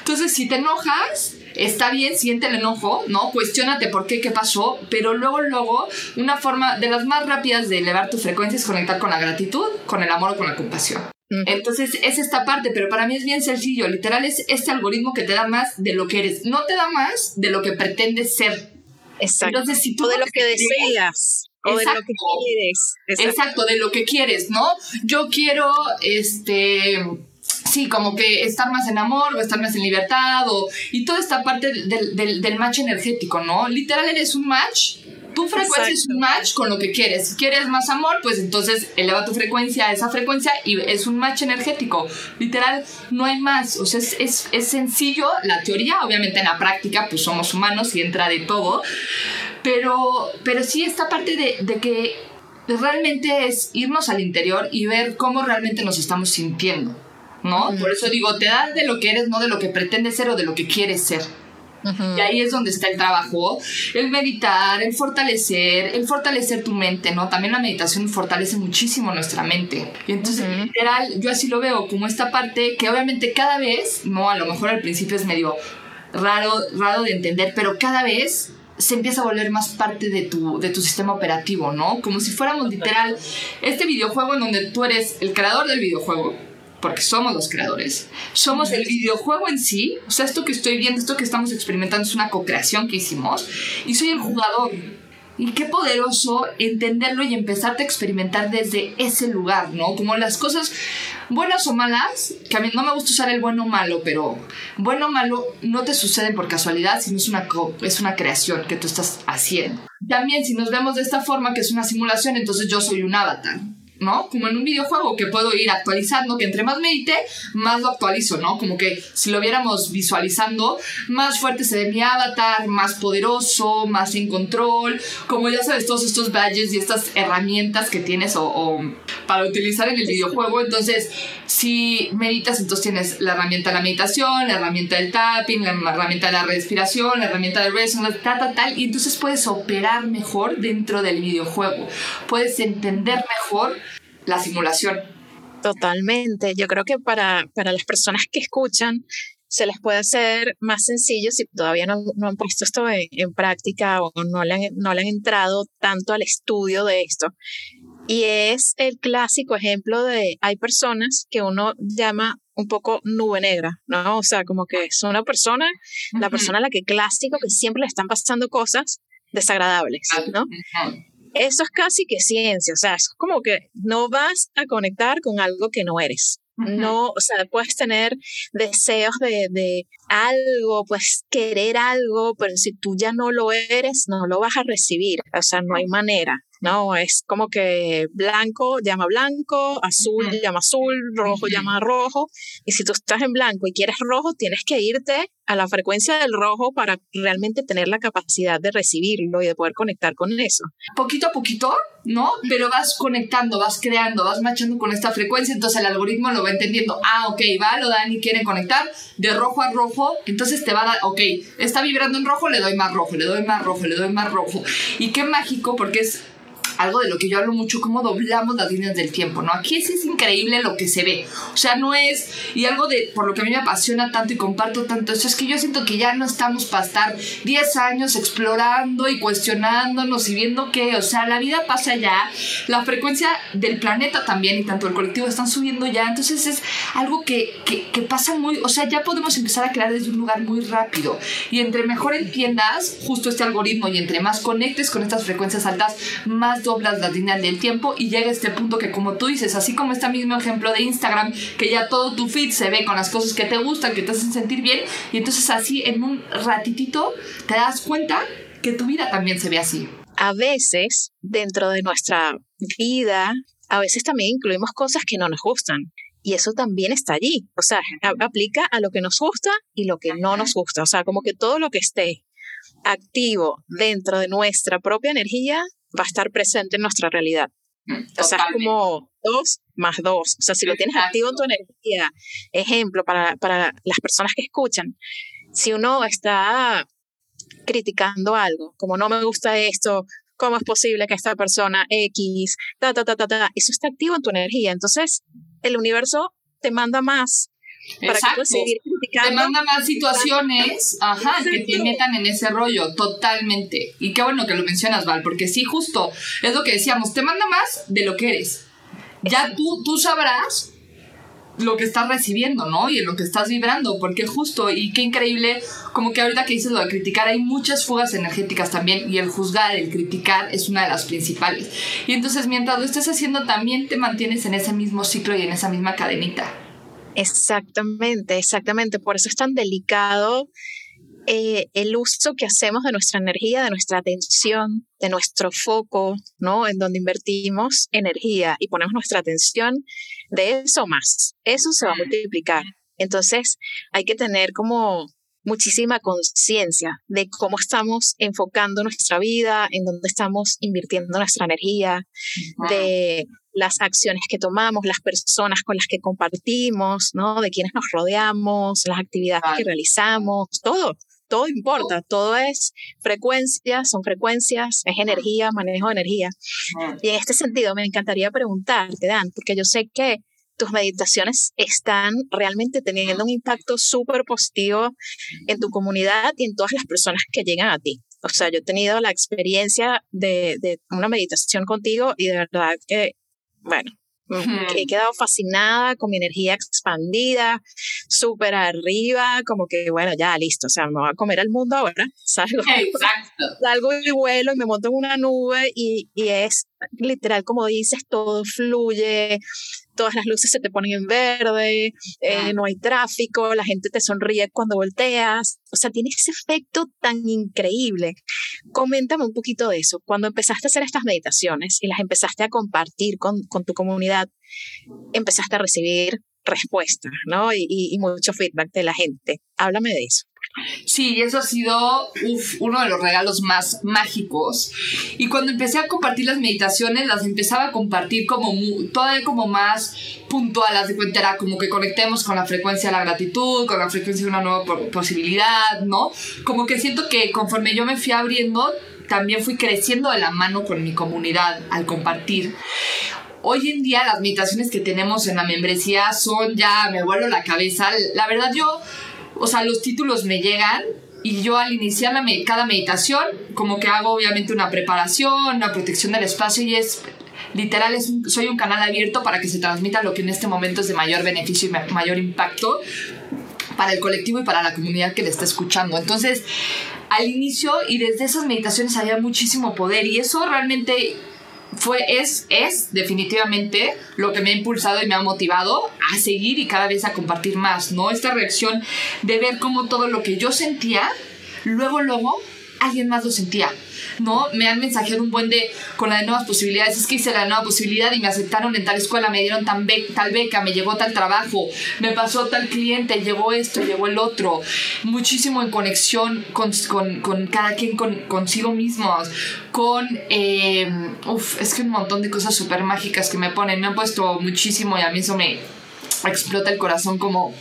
Entonces, si te enojas, está bien, siente el enojo, ¿no? Cuestiónate por qué, qué pasó, pero luego, luego, una forma de las más rápidas de elevar tu frecuencia es conectar con la gratitud, con el amor o con la compasión. Entonces es esta parte, pero para mí es bien sencillo, literal es este algoritmo que te da más de lo que eres, no te da más de lo que pretendes ser. Exacto. Entonces, si tú o de lo que deseas. O de lo que quieres. Exacto. de lo que quieres, ¿no? Yo quiero, este, sí, como que estar más en amor o estar más en libertad o, y toda esta parte del, del, del match energético, ¿no? Literal eres un match tu frecuencia es un match con lo que quieres. Si quieres más amor, pues entonces eleva tu frecuencia a esa frecuencia y es un match energético. Literal, no hay más. O sea, es, es, es sencillo la teoría. Obviamente en la práctica, pues somos humanos y entra de todo. Pero, pero sí esta parte de, de que realmente es irnos al interior y ver cómo realmente nos estamos sintiendo. ¿No? Por eso digo, te das de lo que eres, no de lo que pretendes ser o de lo que quieres ser. Y ahí es donde está el trabajo, el meditar, el fortalecer, el fortalecer tu mente, ¿no? También la meditación fortalece muchísimo nuestra mente. Y entonces, literal, yo así lo veo como esta parte que obviamente cada vez, no, a lo mejor al principio es medio raro, raro de entender, pero cada vez se empieza a volver más parte de tu, de tu sistema operativo, ¿no? Como si fuéramos literal este videojuego en donde tú eres el creador del videojuego porque somos los creadores, somos el videojuego en sí, o sea, esto que estoy viendo, esto que estamos experimentando es una co-creación que hicimos, y soy el jugador. Y qué poderoso entenderlo y empezarte a experimentar desde ese lugar, ¿no? Como las cosas buenas o malas, que a mí no me gusta usar el bueno o malo, pero bueno o malo no te suceden por casualidad, sino es una, es una creación que tú estás haciendo. También si nos vemos de esta forma, que es una simulación, entonces yo soy un avatar. ¿No? Como en un videojuego que puedo ir actualizando, que entre más medite, más lo actualizo, ¿no? Como que si lo viéramos visualizando, más fuerte se ve mi avatar, más poderoso, más en control, como ya sabes, todos estos badges y estas herramientas que tienes o, para utilizar en el videojuego. Entonces, si meditas, entonces tienes la herramienta de la meditación, la herramienta del tapping, la herramienta de la respiración, la herramienta de resonance, tal, tal, tal, y entonces puedes operar mejor dentro del videojuego. Puedes entender mejor la simulación. Totalmente. Yo creo que para, para las personas que escuchan, se les puede hacer más sencillo si todavía no, no han puesto esto en, práctica o no le, han, no le han entrado tanto al estudio de esto. Y es el clásico ejemplo de, hay personas que uno llama un poco nube negra, ¿no? O sea, como que es una persona, la persona a la que clásico, que siempre le están pasando cosas desagradables, ¿no? Eso es casi que ciencia, o sea, es como que no vas a conectar con algo que no eres. No, o sea, puedes tener deseos de, de, algo, puedes querer algo, pero si tú ya no lo eres, no lo vas a recibir. O sea, no hay manera. No, es como que blanco llama blanco, azul llama azul, rojo llama rojo. Y si tú estás en blanco y quieres rojo, tienes que irte a la frecuencia del rojo para realmente tener la capacidad de recibirlo y de poder conectar con eso. Poquito a poquito, ¿no? Pero vas conectando, vas creando, vas machando con esta frecuencia, entonces el algoritmo lo va entendiendo. Ah, ok, va, lo Dani quiere conectar de rojo a rojo, entonces te va a dar, ok, está vibrando en rojo, le doy más rojo, le doy más rojo, le doy más rojo. Y qué mágico porque es algo de lo que yo hablo mucho, cómo doblamos las líneas del tiempo, ¿no? Aquí sí es increíble lo que se ve. O sea, no es, y algo de, por lo que a mí me apasiona tanto y comparto tanto, eso es que yo siento que ya no estamos para estar 10 años explorando y cuestionándonos y viendo que, o sea, la vida pasa ya, la frecuencia del planeta también y tanto el colectivo están subiendo ya, entonces es algo que, que, que pasa muy, o sea, ya podemos empezar a crear desde un lugar muy rápido. Y entre mejor entiendas justo este algoritmo y entre más conectes con estas frecuencias altas, más doblas las líneas del tiempo y llega este punto que como tú dices, así como este mismo ejemplo de Instagram, que ya todo tu feed se ve con las cosas que te gustan, que te hacen sentir bien, y entonces así en un ratitito te das cuenta que tu vida también se ve así. a veces dentro de nuestra vida, a veces también incluimos cosas que no nos gustan. Y eso también está allí. O sea, aplica a lo que nos gusta y lo que no nos gusta. O sea, como que todo lo que esté activo dentro de nuestra propia energía va a estar presente en nuestra realidad. Mm, o sea, es como dos más dos. O sea, si lo tienes activo en tu energía, ejemplo, para, para las personas que escuchan, si uno está criticando algo, como no me gusta esto, ¿cómo es posible que esta persona X, ta, ta, ta, ta, ta, eso está activo en tu energía? Entonces, el universo te manda más para que seguir Te manda más situaciones ajá, que te metan en ese rollo, totalmente. Y qué bueno que lo mencionas, Val, porque sí, justo, es lo que decíamos, te manda más de lo que eres. Ya tú, tú sabrás lo que estás recibiendo, ¿no? Y en lo que estás vibrando, porque justo, y qué increíble, como que ahorita que dices lo de criticar, hay muchas fugas energéticas también, y el juzgar, el criticar es una de las principales. Y entonces mientras lo estés haciendo, también te mantienes en ese mismo ciclo y en esa misma cadenita. Exactamente, exactamente. Por eso es tan delicado eh, el uso que hacemos de nuestra energía, de nuestra atención, de nuestro foco, ¿no? En donde invertimos energía y ponemos nuestra atención de eso más. Eso se va a multiplicar. Entonces, hay que tener como muchísima conciencia de cómo estamos enfocando nuestra vida, en dónde estamos invirtiendo nuestra energía, de las acciones que tomamos, las personas con las que compartimos, ¿no? De quienes nos rodeamos, las actividades que realizamos, todo todo importa, todo es frecuencia, son frecuencias, es energía, manejo de energía. Y en este sentido me encantaría preguntarte, Dan, porque yo sé que tus meditaciones están realmente teniendo un impacto súper positivo en tu comunidad y en todas las personas que llegan a ti. O sea, yo he tenido la experiencia de, de una meditación contigo y de verdad que, bueno, He quedado fascinada con mi energía expandida, súper arriba, como que, bueno, ya listo, o sea, me voy a comer al mundo ahora. Salgo, salgo y vuelo y me monto en una nube y, y es literal, como dices, todo fluye, todas las luces se te ponen en verde, eh, no hay tráfico, la gente te sonríe cuando volteas, o sea, tiene ese efecto tan increíble. Coméntame un poquito de eso. Cuando empezaste a hacer estas meditaciones y las empezaste a compartir con, con tu comunidad, empezaste a recibir respuestas, ¿no? Y, y, y mucho feedback de la gente. Háblame de eso. Sí, eso ha sido uno de los regalos más mágicos. Y cuando empecé a compartir las meditaciones, las empezaba a compartir como todavía como más puntual, de cuenta era como que conectemos con la frecuencia de la gratitud, con la frecuencia de una nueva posibilidad, ¿no? Como que siento que conforme yo me fui abriendo, también fui creciendo de la mano con mi comunidad al compartir. Hoy en día las meditaciones que tenemos en la membresía son ya, me vuelo la cabeza. La verdad yo o sea, los títulos me llegan y yo al iniciar cada meditación, como que hago obviamente una preparación, una protección del espacio y es literal, es, soy un canal abierto para que se transmita lo que en este momento es de mayor beneficio y mayor impacto para el colectivo y para la comunidad que le está escuchando. Entonces, al inicio y desde esas meditaciones había muchísimo poder y eso realmente fue, es, es definitivamente lo que me ha impulsado y me ha motivado a seguir y cada vez a compartir más, ¿no? Esta reacción de ver cómo todo lo que yo sentía, luego, luego, alguien más lo sentía. ¿No? Me han mensajeado un buen de con la de nuevas posibilidades. Es que hice la nueva posibilidad y me aceptaron en tal escuela, me dieron tal beca, me llegó tal trabajo, me pasó tal cliente, llegó esto, llegó el otro. Muchísimo en conexión con, con, con cada quien, con, consigo mismos, con, eh, es que un montón de cosas súper mágicas que me ponen. Me han puesto muchísimo y a mí eso me explota el corazón como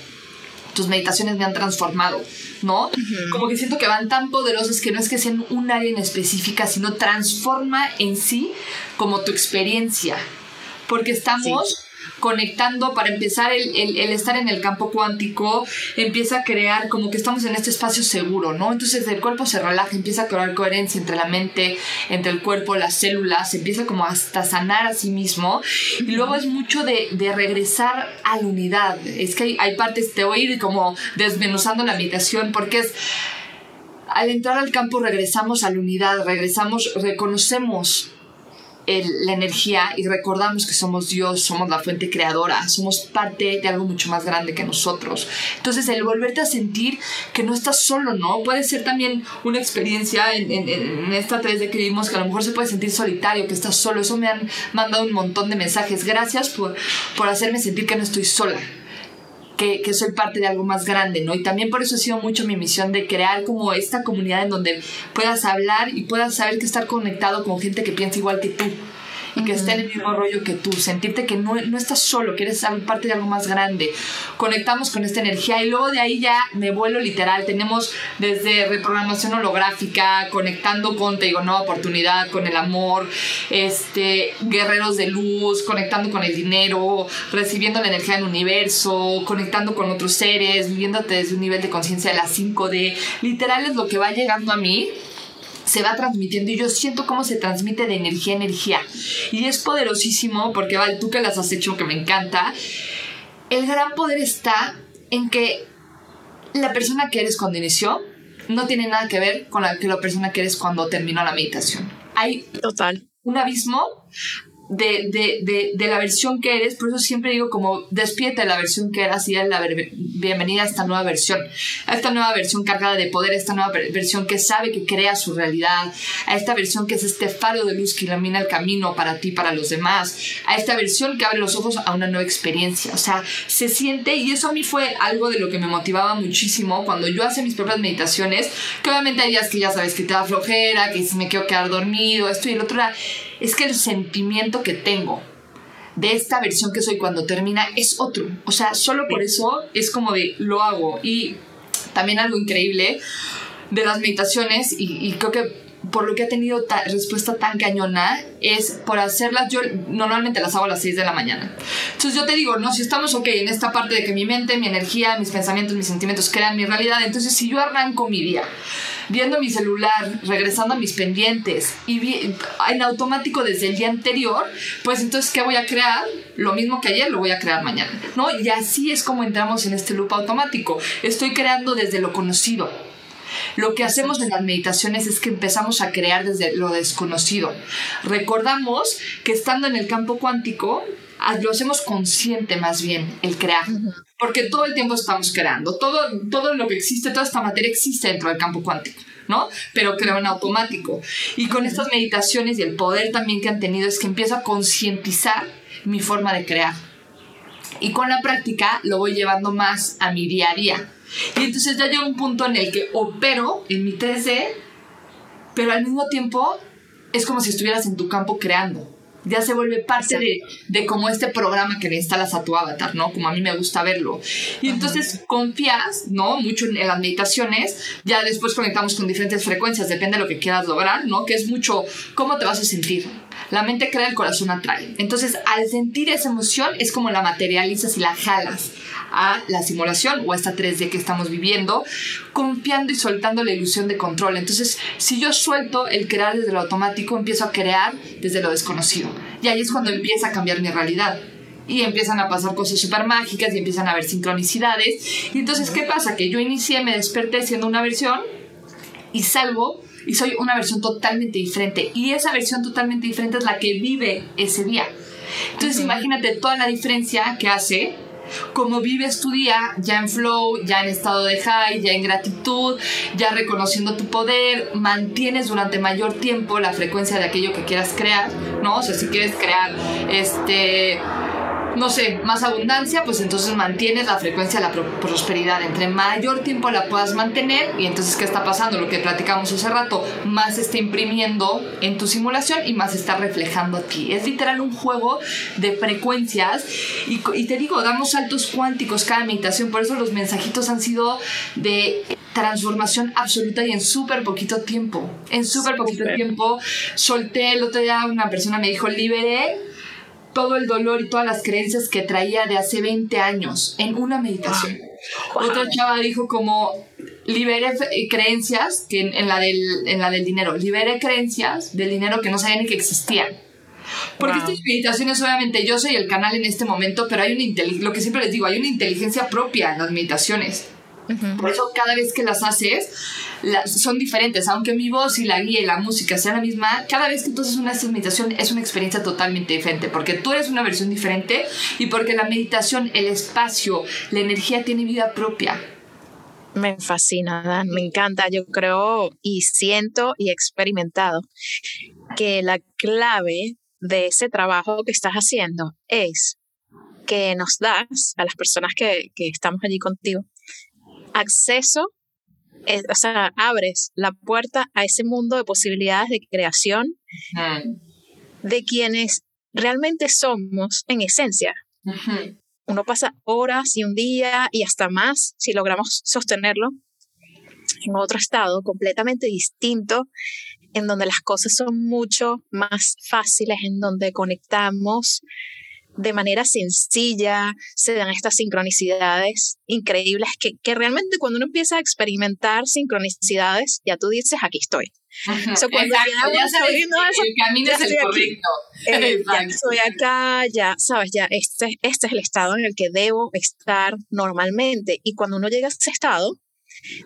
tus meditaciones me han transformado, ¿no? Como que siento que van tan poderosas que no es que sean un área en específica, sino transforma en sí como tu experiencia. Porque estamos conectando, para empezar, el, el, el, estar en el campo cuántico empieza a crear como que estamos en este espacio seguro, ¿no? Entonces el cuerpo se relaja, empieza a crear coherencia entre la mente, entre el cuerpo, las células, empieza como hasta sanar a sí mismo. Y luego es mucho de, de regresar a la unidad. Es que hay, hay partes, te voy a ir como desmenuzando la meditación porque es al entrar al campo regresamos a la unidad, regresamos, reconocemos la energía y recordamos que somos Dios, somos la fuente creadora, somos parte de algo mucho más grande que nosotros. Entonces el volverte a sentir que no estás solo, ¿no? Puede ser también una experiencia en, en, esta 3D que vivimos que a lo mejor se puede sentir solitario, que estás solo. Eso me han mandado un montón de mensajes. Gracias por, por hacerme sentir que no estoy sola. Que, que, soy parte de algo más grande, ¿no? Y también por eso ha sido mucho mi misión de crear como esta comunidad en donde puedas hablar y puedas saber que estar conectado con gente que piensa igual que tú y que esté en el mismo rollo que tú, sentirte que no, no estás solo, que eres parte de algo más grande. Conectamos con esta energía y luego de ahí ya me vuelo literal. Tenemos desde reprogramación holográfica, conectando con, te digo, nueva oportunidad, con el amor, este, guerreros de luz, conectando con el dinero, recibiendo la energía del universo, conectando con otros seres, viviéndote desde un nivel de conciencia de las 5D. Literal es lo que va llegando a mí se va transmitiendo y yo siento cómo se transmite de energía a energía. Y es poderosísimo porque, vale, tú que las has hecho, que me encanta, el gran poder está en que la persona que eres cuando inició no tiene nada que ver con la, que la persona que eres cuando terminó la meditación. Hay Total. un abismo de, de, de, de, la versión que eres, por eso siempre digo como despierte de la versión que eras y la bienvenida a esta nueva versión, a esta nueva versión cargada de poder, a esta nueva versión que sabe que crea su realidad, a esta versión que es este faro de luz que ilumina el camino para ti, para los demás, a esta versión que abre los ojos a una nueva experiencia, o sea, se siente y eso a mí fue algo de lo que me motivaba muchísimo cuando yo hacía mis propias meditaciones, que obviamente hay días que ya sabes que te da flojera, que si me quiero quedar dormido, esto y el otro era es que el sentimiento que tengo de esta versión que soy cuando termina es otro. O sea, solo por eso es como de lo hago. Y también algo increíble de las meditaciones, y, creo que por lo que ha tenido respuesta tan cañona es por hacerlas, yo normalmente las hago a las 6 de la mañana. Entonces yo te digo, no, si estamos ok en esta parte de que mi mente, mi energía, mis pensamientos, mis sentimientos crean mi realidad, entonces si yo arranco mi día viendo mi celular, regresando a mis pendientes y en automático desde el día anterior, pues entonces, ¿qué voy a crear? Lo mismo que ayer lo voy a crear mañana, ¿no? Y así es como entramos en este loop automático. Estoy creando desde lo conocido. Lo que hacemos en las meditaciones es que empezamos a crear desde lo desconocido. Recordamos que estando en el campo cuántico, lo hacemos consciente más bien, el crear. Porque todo el tiempo estamos creando. Todo, todo lo que existe, toda esta materia existe dentro del campo cuántico, ¿no? Pero creo en automático. Y con estas meditaciones y el poder también que han tenido es que empiezo a concientizar mi forma de crear. Y con la práctica lo voy llevando más a mi día a día. Y entonces ya llega un punto en el que opero en mi 3D, pero al mismo tiempo es como si estuvieras en tu campo creando ya se vuelve parte de, de, como este programa que le instalas a tu avatar, ¿no? Como a mí me gusta verlo. Y entonces confías, ¿no? Mucho en, las meditaciones, ya después conectamos con diferentes frecuencias, depende de lo que quieras lograr, ¿no? Que es mucho cómo te vas a sentir. La mente crea, el corazón atrae. Entonces, al sentir esa emoción, es como la materializas y la jalas a la simulación o a esta 3D que estamos viviendo, confiando y soltando la ilusión de control. Entonces, si yo suelto el crear desde lo automático, empiezo a crear desde lo desconocido. Y ahí es cuando empieza a cambiar mi realidad. Y empiezan a pasar cosas súper mágicas y empiezan a haber sincronicidades. Y entonces, ¿qué pasa? Que yo inicié, me desperté siendo una versión y salgo y soy una versión totalmente diferente. Y esa versión totalmente diferente es la que vive ese día. Entonces, imagínate toda la diferencia que hace cómo vives tu día ya en flow, ya en estado de high, ya en gratitud, ya reconociendo tu poder, mantienes durante mayor tiempo la frecuencia de aquello que quieras crear, ¿no? O sea, si quieres crear este no sé, más abundancia, pues entonces mantienes la frecuencia de la prosperidad. Entre mayor tiempo la puedas mantener, y entonces, ¿qué está pasando? Lo que platicamos hace rato, más está imprimiendo en tu simulación y más está reflejando a ti. Es literal un juego de frecuencias, y, y te digo, damos saltos cuánticos cada meditación, por eso los mensajitos han sido de transformación absoluta y en súper poquito tiempo. En súper poquito tiempo solté el otro día una persona me dijo, liberé todo el dolor y todas las creencias que traía de hace 20 años en una meditación. Otra chava dijo como, liberé creencias que en, la del, en la del dinero, liberé creencias del dinero que no sabía ni que existían. Porque estas meditaciones, obviamente, yo soy el canal en este momento, pero hay una lo que siempre les digo, hay una inteligencia propia en las meditaciones. Por eso cada vez que las haces son diferentes, aunque mi voz y la guía y la música sean la misma, cada vez que tú haces una meditación es una experiencia totalmente diferente, porque tú eres una versión diferente y porque la meditación, el espacio, la energía tiene vida propia. Me fascina, Dan, me encanta. Yo creo y siento y he experimentado que la clave de ese trabajo que estás haciendo es que nos das a las personas que, que estamos allí contigo acceso, eh, o sea, abres la puerta a ese mundo de posibilidades de creación de quienes realmente somos en esencia. Uno pasa horas y un día y hasta más si logramos sostenerlo en otro estado completamente distinto, en donde las cosas son mucho más fáciles, en donde conectamos de manera sencilla, se dan estas sincronicidades increíbles que, que, realmente cuando uno empieza a experimentar sincronicidades, ya tú dices, aquí estoy. So, cuando Exacto, ya sabes, eso, el camino es el correcto. Eh, ya estoy acá, ya sabes, ya este, este es el estado en el que debo estar normalmente. Y cuando uno llega a ese estado,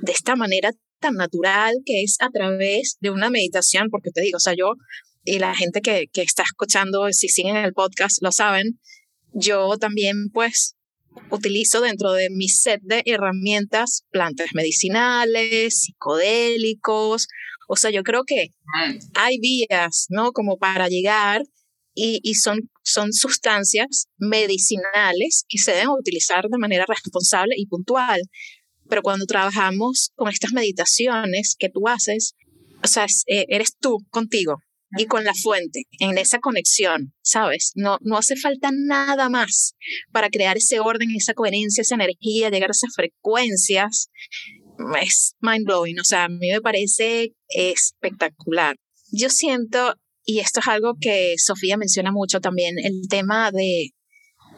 de esta manera tan natural que es a través de una meditación, porque te digo, o sea, yo y la gente que, que está escuchando, si siguen el podcast, lo saben, yo también pues utilizo dentro de mi set de herramientas plantas medicinales, psicodélicos, o sea, yo creo que hay vías, ¿no? Como para llegar y, y, son, son sustancias medicinales que se deben utilizar de manera responsable y puntual. Pero cuando trabajamos con estas meditaciones que tú haces, o sea, eh, eres tú contigo, y con la fuente, en esa conexión, ¿sabes? No, no hace falta nada más para crear ese orden, esa coherencia, esa energía, llegar a esas frecuencias. Es mind blowing, o sea, a mí me parece espectacular. Yo siento, y esto es algo que Sofía menciona mucho también, el tema de,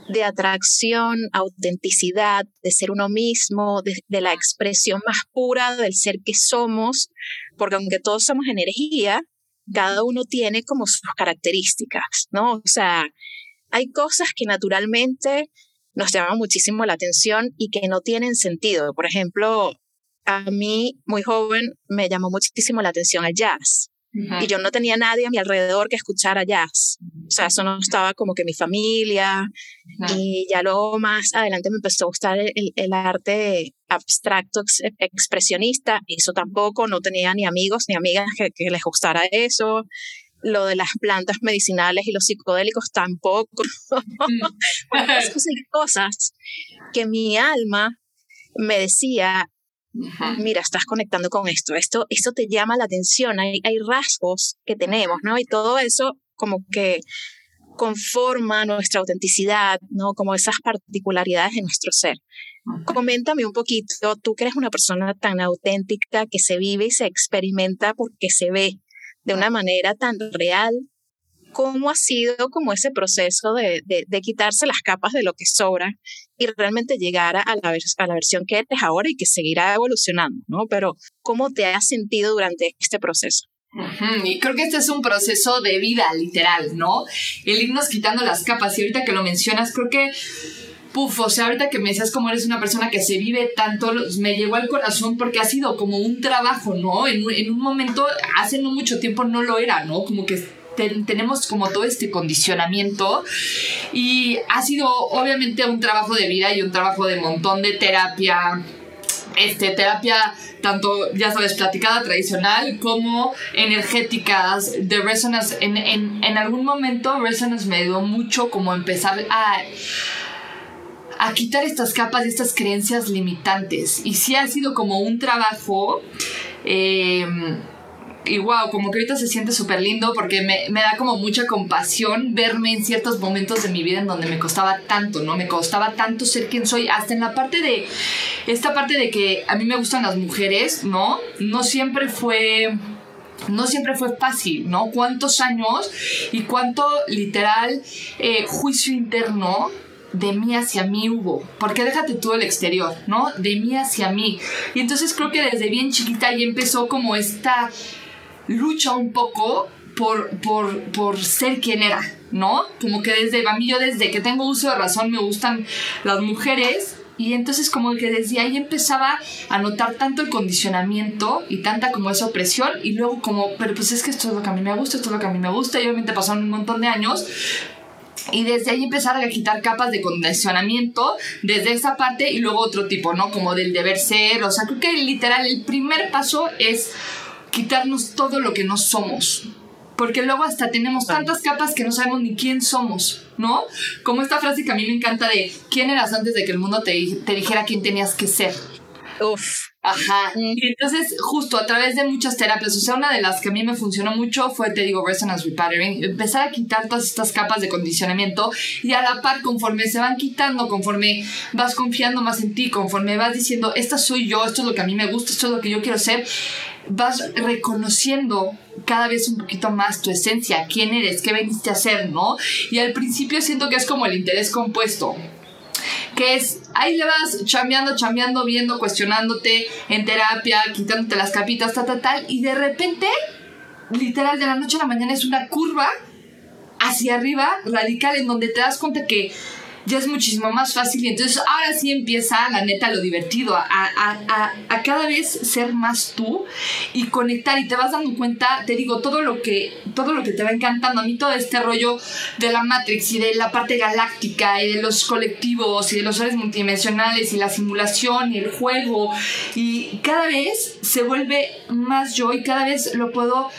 de atracción, autenticidad, de ser uno mismo, de, de la expresión más pura del ser que somos, porque aunque todos somos energía, cada uno tiene como sus características, ¿no? O sea, hay cosas que naturalmente nos llaman muchísimo la atención y que no tienen sentido. Por ejemplo, a mí, muy joven, me llamó muchísimo la atención el jazz. Y yo no tenía nadie a mi alrededor que escuchara jazz. O sea, eso no estaba como que mi familia. Y ya luego más adelante me empezó a gustar el, el arte abstracto expresionista. Eso tampoco, no tenía ni amigos ni amigas que, que les gustara eso lo de las plantas medicinales y los psicodélicos tampoco. Hay cosas que mi alma me decía, mira, estás conectando con esto, esto, esto te llama la atención, hay, hay rasgos que tenemos, ¿no? Y todo eso como que conforma nuestra autenticidad, ¿no? Como esas particularidades de nuestro ser. Coméntame un poquito, tú que eres una persona tan auténtica que se vive y se experimenta porque se ve de una manera tan real, cómo ha sido como ese proceso de, de, quitarse las capas de lo que sobra y realmente llegar a la, a la versión que eres ahora y que seguirá evolucionando, ¿no? Pero ¿cómo te has sentido durante este proceso? Y creo que este es un proceso de vida, literal, ¿no? El irnos quitando las capas. Y ahorita que lo mencionas, creo que Puf, o sea, ahorita que me decías cómo eres una persona que se vive tanto, me llegó al corazón porque ha sido como un trabajo, ¿no? En, en un momento, hace no mucho tiempo no lo era, ¿no? Como que tenemos como todo este condicionamiento y ha sido obviamente un trabajo de vida y un trabajo de montón de terapia, este, terapia tanto, ya sabes, platicada tradicional como energéticas de Resonance. En, en, en algún momento Resonance me ayudó mucho como empezar a a quitar estas capas y estas creencias limitantes. Y sí ha sido como un trabajo eh, y wow, como que ahorita se siente súper lindo porque me, me, da como mucha compasión verme en ciertos momentos de mi vida en donde me costaba tanto, ¿no? Me costaba tanto ser quien soy, hasta en la parte de, esta parte de que a mí me gustan las mujeres, ¿no? No siempre fue no siempre fue fácil, ¿no? ¿Cuántos años y cuánto literal eh, juicio interno de mí hacia mí hubo, porque déjate tú el exterior, ¿no? De mí hacia mí. Y entonces creo que desde bien chiquita ya empezó como esta lucha un poco por, por, por ser quien era, ¿no? Como que desde, a mí yo desde que tengo uso de razón me gustan las mujeres, Y entonces como que desde ahí empezaba a notar tanto el condicionamiento y tanta como esa opresión. Y luego como, pero pues es que esto es lo que a mí me gusta, esto es lo que a mí me gusta. Y obviamente pasaron un montón de años. Y desde ahí empezar a quitar capas de condicionamiento desde esa parte y luego otro tipo, ¿no? Como del deber ser, o sea, creo que literal el primer paso es quitarnos todo lo que no somos. Porque luego hasta tenemos tantas capas que no sabemos ni quién somos, ¿no? Como esta frase que a mí me encanta de ¿quién eras antes de que el mundo te, te dijera quién tenías que ser? Uf. Ajá. Y entonces, justo a través de muchas terapias, o sea, una de las que a mí me funcionó mucho fue, te digo, Resonance Repattering, empezar a quitar todas estas capas de condicionamiento y a la par, conforme se van quitando, conforme vas confiando más en ti, conforme vas diciendo, esta soy yo, esto es lo que a mí me gusta, esto es lo que yo quiero ser, vas reconociendo cada vez un poquito más tu esencia, quién eres, qué veniste a hacer, ¿no? Y al principio siento que es como el interés compuesto que es, ahí le vas chambeando, chambeando, viendo, cuestionándote en terapia, quitándote las capitas, tal, tal, tal, y de repente, literal, de la noche a la mañana es una curva hacia arriba, radical, en donde te das cuenta que ya es muchísimo más fácil y entonces ahora sí empieza la neta lo divertido, a, a, a, cada vez ser más tú y conectar y te vas dando cuenta, te digo, todo lo que, todo lo que te va encantando, a mí todo este rollo de la Matrix y de la parte galáctica y de los colectivos y de los seres multidimensionales y la simulación y el juego y cada vez se vuelve más yo y cada vez lo puedo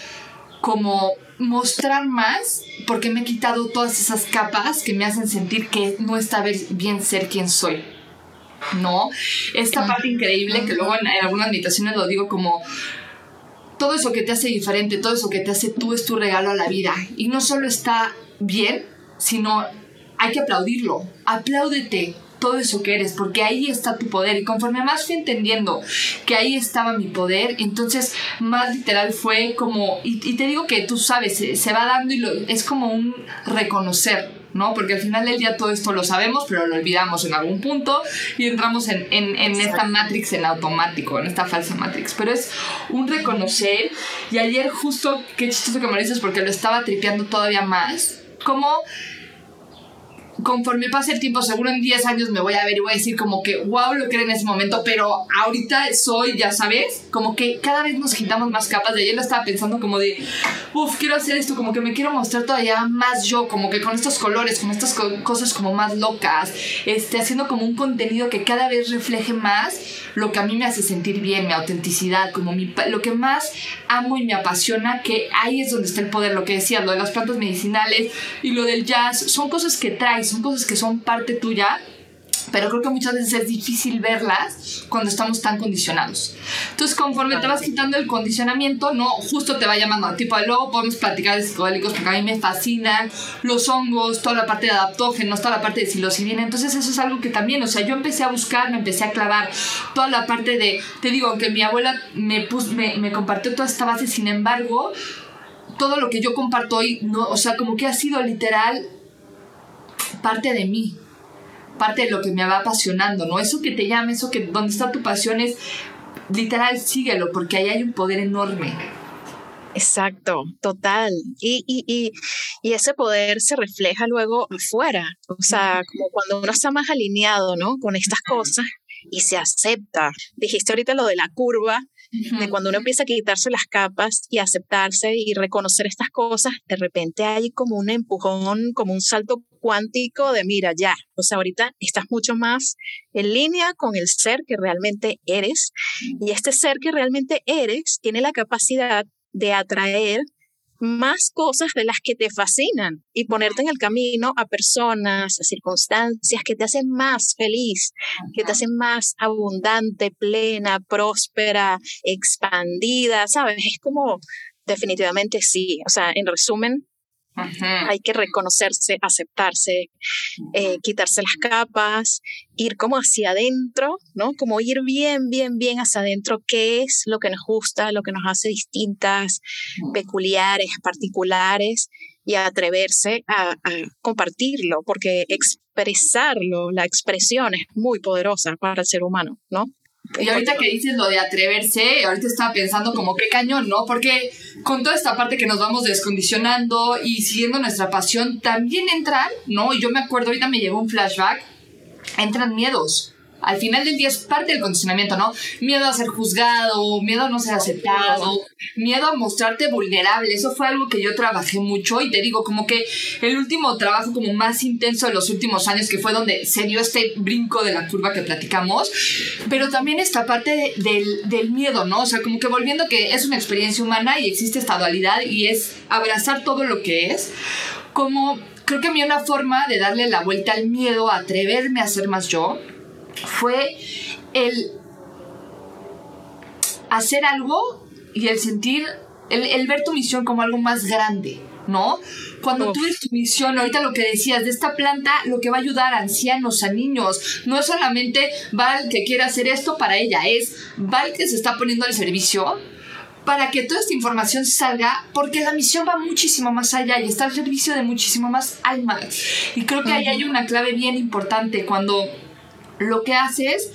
como mostrar más porque me he quitado todas esas capas que me hacen sentir que no está bien ser quien soy. ¿No? Esta parte increíble que luego en, algunas meditaciones lo digo como todo eso que te hace diferente, todo eso que te hace tú es tu regalo a la vida. Y no solo está bien, sino hay que aplaudirlo. Apláudete, todo eso que eres, porque ahí está tu poder. Y conforme más fui entendiendo que ahí estaba mi poder, entonces más literal fue como, y, te digo que tú sabes, se, va dando y lo, es como un reconocer, ¿no? Porque al final del día todo esto lo sabemos, pero lo olvidamos en algún punto y entramos en, en, en esta matrix en automático, en esta falsa matrix. Pero es un reconocer, y ayer justo, qué chistoso que me dices, porque lo estaba tripeando todavía más, como conforme pase el tiempo, seguro en 10 años me voy a ver y voy a decir como que, wow, lo que era en ese momento, pero ahorita soy, ya sabes, como que cada vez nos quitamos más capas. De ayer lo estaba pensando como de, uff, quiero hacer esto, como que me quiero mostrar todavía más yo, como que con estos colores, con estas cosas como más locas, este, haciendo como un contenido que cada vez refleje más lo que a mí me hace sentir bien, mi autenticidad, como mi, lo que más amo y me apasiona, que ahí es donde está el poder, lo que decía, lo de las plantas medicinales y lo del jazz, son cosas que traes, son cosas que son parte tuya pero creo que muchas veces es difícil verlas cuando estamos tan condicionados. Entonces, conforme te vas quitando el condicionamiento, no justo te va llamando tipo luego podemos platicar de psicodélicos porque a mí me fascinan los hongos, toda la parte de adaptógenos, toda la parte de psilocibina. Entonces, eso es algo que también, o sea, yo empecé a buscar, me empecé a clavar toda la parte de, te digo, que mi abuela me, me, me compartió toda esta base, sin embargo, todo lo que yo comparto hoy, no, o sea, como que ha sido literal parte de mí parte de lo que me va apasionando, ¿no? Eso que te llama, eso que donde está tu pasión es literal, síguelo, porque ahí hay un poder enorme. Exacto, total. Y, y, y, y, ese poder se refleja luego afuera, o sea, como cuando uno está más alineado, ¿no? Con estas cosas y se acepta. Dijiste ahorita lo de la curva, de cuando uno empieza a quitarse las capas y aceptarse y reconocer estas cosas, de repente hay como un empujón, como un salto cuántico de mira, ya, o sea, ahorita estás mucho más en línea con el ser que realmente eres y este ser que realmente eres tiene la capacidad de atraer más cosas de las que te fascinan y ponerte en el camino a personas, a circunstancias que te hacen más feliz, que te hacen más abundante, plena, próspera, expandida, ¿sabes? Es como definitivamente sí, o sea, en resumen, hay que reconocerse, aceptarse, eh, quitarse las capas, ir como hacia adentro, ¿no? Como ir bien, bien, bien hacia adentro, qué es lo que nos gusta, lo que nos hace distintas, peculiares, particulares, y atreverse a, a compartirlo, porque expresarlo, la expresión es muy poderosa para el ser humano, ¿no? Y ahorita que dices lo de atreverse, ahorita estaba pensando como qué cañón, ¿no? Porque con toda esta parte que nos vamos descondicionando y siguiendo nuestra pasión, también entran, ¿no? Y yo me acuerdo, ahorita me llegó un flashback, entran miedos. Al final del día es parte del condicionamiento, ¿no? Miedo a ser juzgado, miedo a no ser aceptado, miedo a mostrarte vulnerable. Eso fue algo que yo trabajé mucho y te digo, como que el último trabajo como más intenso de los últimos años, que fue donde se dio este brinco de la curva que platicamos, pero también esta parte del, del miedo, ¿no? O sea, como que volviendo que es una experiencia humana y existe esta dualidad y es abrazar todo lo que es, como creo que a mí una forma de darle la vuelta al miedo, atreverme a ser más yo, fue el hacer algo y el sentir, el, ver tu misión como algo más grande, ¿no? Cuando tú ves tu misión, ahorita lo que decías de esta planta, lo que va a ayudar a ancianos, a niños, no es solamente Val que quiere hacer esto para ella, es Val que se está poniendo al servicio para que toda esta información salga, porque la misión va muchísimo más allá y está al servicio de muchísimo más almas. Y creo que ahí hay una clave bien importante cuando lo que haces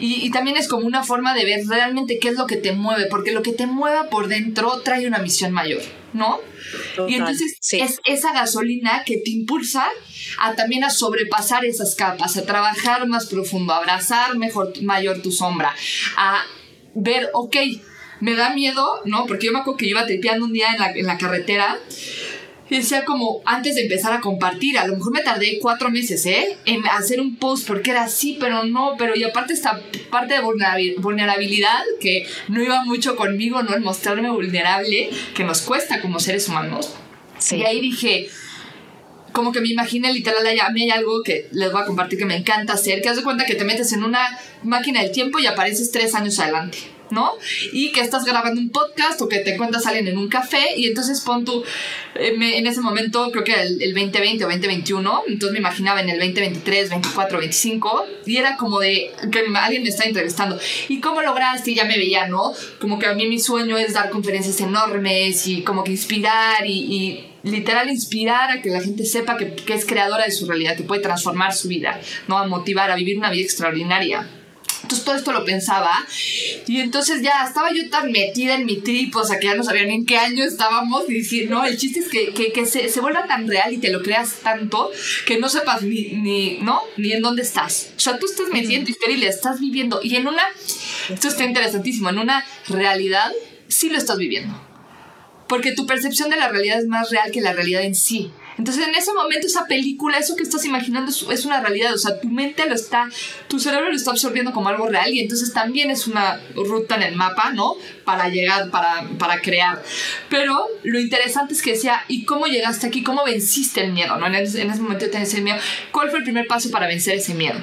y, también es como una forma de ver realmente qué es lo que te mueve, porque lo que te mueva por dentro trae una misión mayor, ¿no? y entonces es esa gasolina que te impulsa a también a sobrepasar esas capas, a trabajar más profundo, a abrazar mejor, mayor tu sombra, a ver, ok, me da miedo, ¿no? Porque yo me acuerdo que yo iba tripeando un día en la, en la carretera y decía como antes de empezar a compartir, a lo mejor me tardé cuatro meses, ¿eh? En hacer un post porque era así, pero no, pero y aparte esta parte de vulnerabilidad que no iba mucho conmigo, ¿no? El mostrarme vulnerable, que nos cuesta como seres humanos. Y ahí dije, como que me imaginé literal, a mí hay algo que les voy a compartir que me encanta hacer, que haz de cuenta que te metes en una máquina del tiempo y apareces tres años adelante. ¿No? Y que estás grabando un podcast o que te encuentras a alguien en un café y entonces pon tu, eh, en ese momento creo que era el, 2020 o 2021, entonces me imaginaba en el 2023, 24, 25 y era como de que alguien me está entrevistando. ¿Y cómo lograste? Y ya me veía, ¿no? Como que a mí mi sueño es dar conferencias enormes y como que inspirar y, y literal inspirar a que la gente sepa que, que, es creadora de su realidad, que puede transformar su vida, ¿no? A motivar, a vivir una vida extraordinaria. Entonces todo esto lo pensaba y entonces ya estaba yo tan metida en mi trip, o sea que ya no sabía ni en qué año estábamos y decir, no, el chiste es que, que, que se, se, vuelva tan real y te lo creas tanto que no sepas ni, ni, ¿no? ni en dónde estás. O sea, tú estás metiendo historia y la estás viviendo y en una, esto está interesantísimo, en una realidad sí lo estás viviendo. Porque tu percepción de la realidad es más real que la realidad en sí. Entonces en ese momento esa película, eso que estás imaginando es, una realidad, o sea, tu mente lo está, tu cerebro lo está absorbiendo como algo real y entonces también es una ruta en el mapa, ¿no? Para llegar, para, para crear. Pero lo interesante es que decía, ¿y cómo llegaste aquí? ¿Cómo venciste el miedo? ¿no? En, ese, en ese momento tenés el miedo. ¿Cuál fue el primer paso para vencer ese miedo?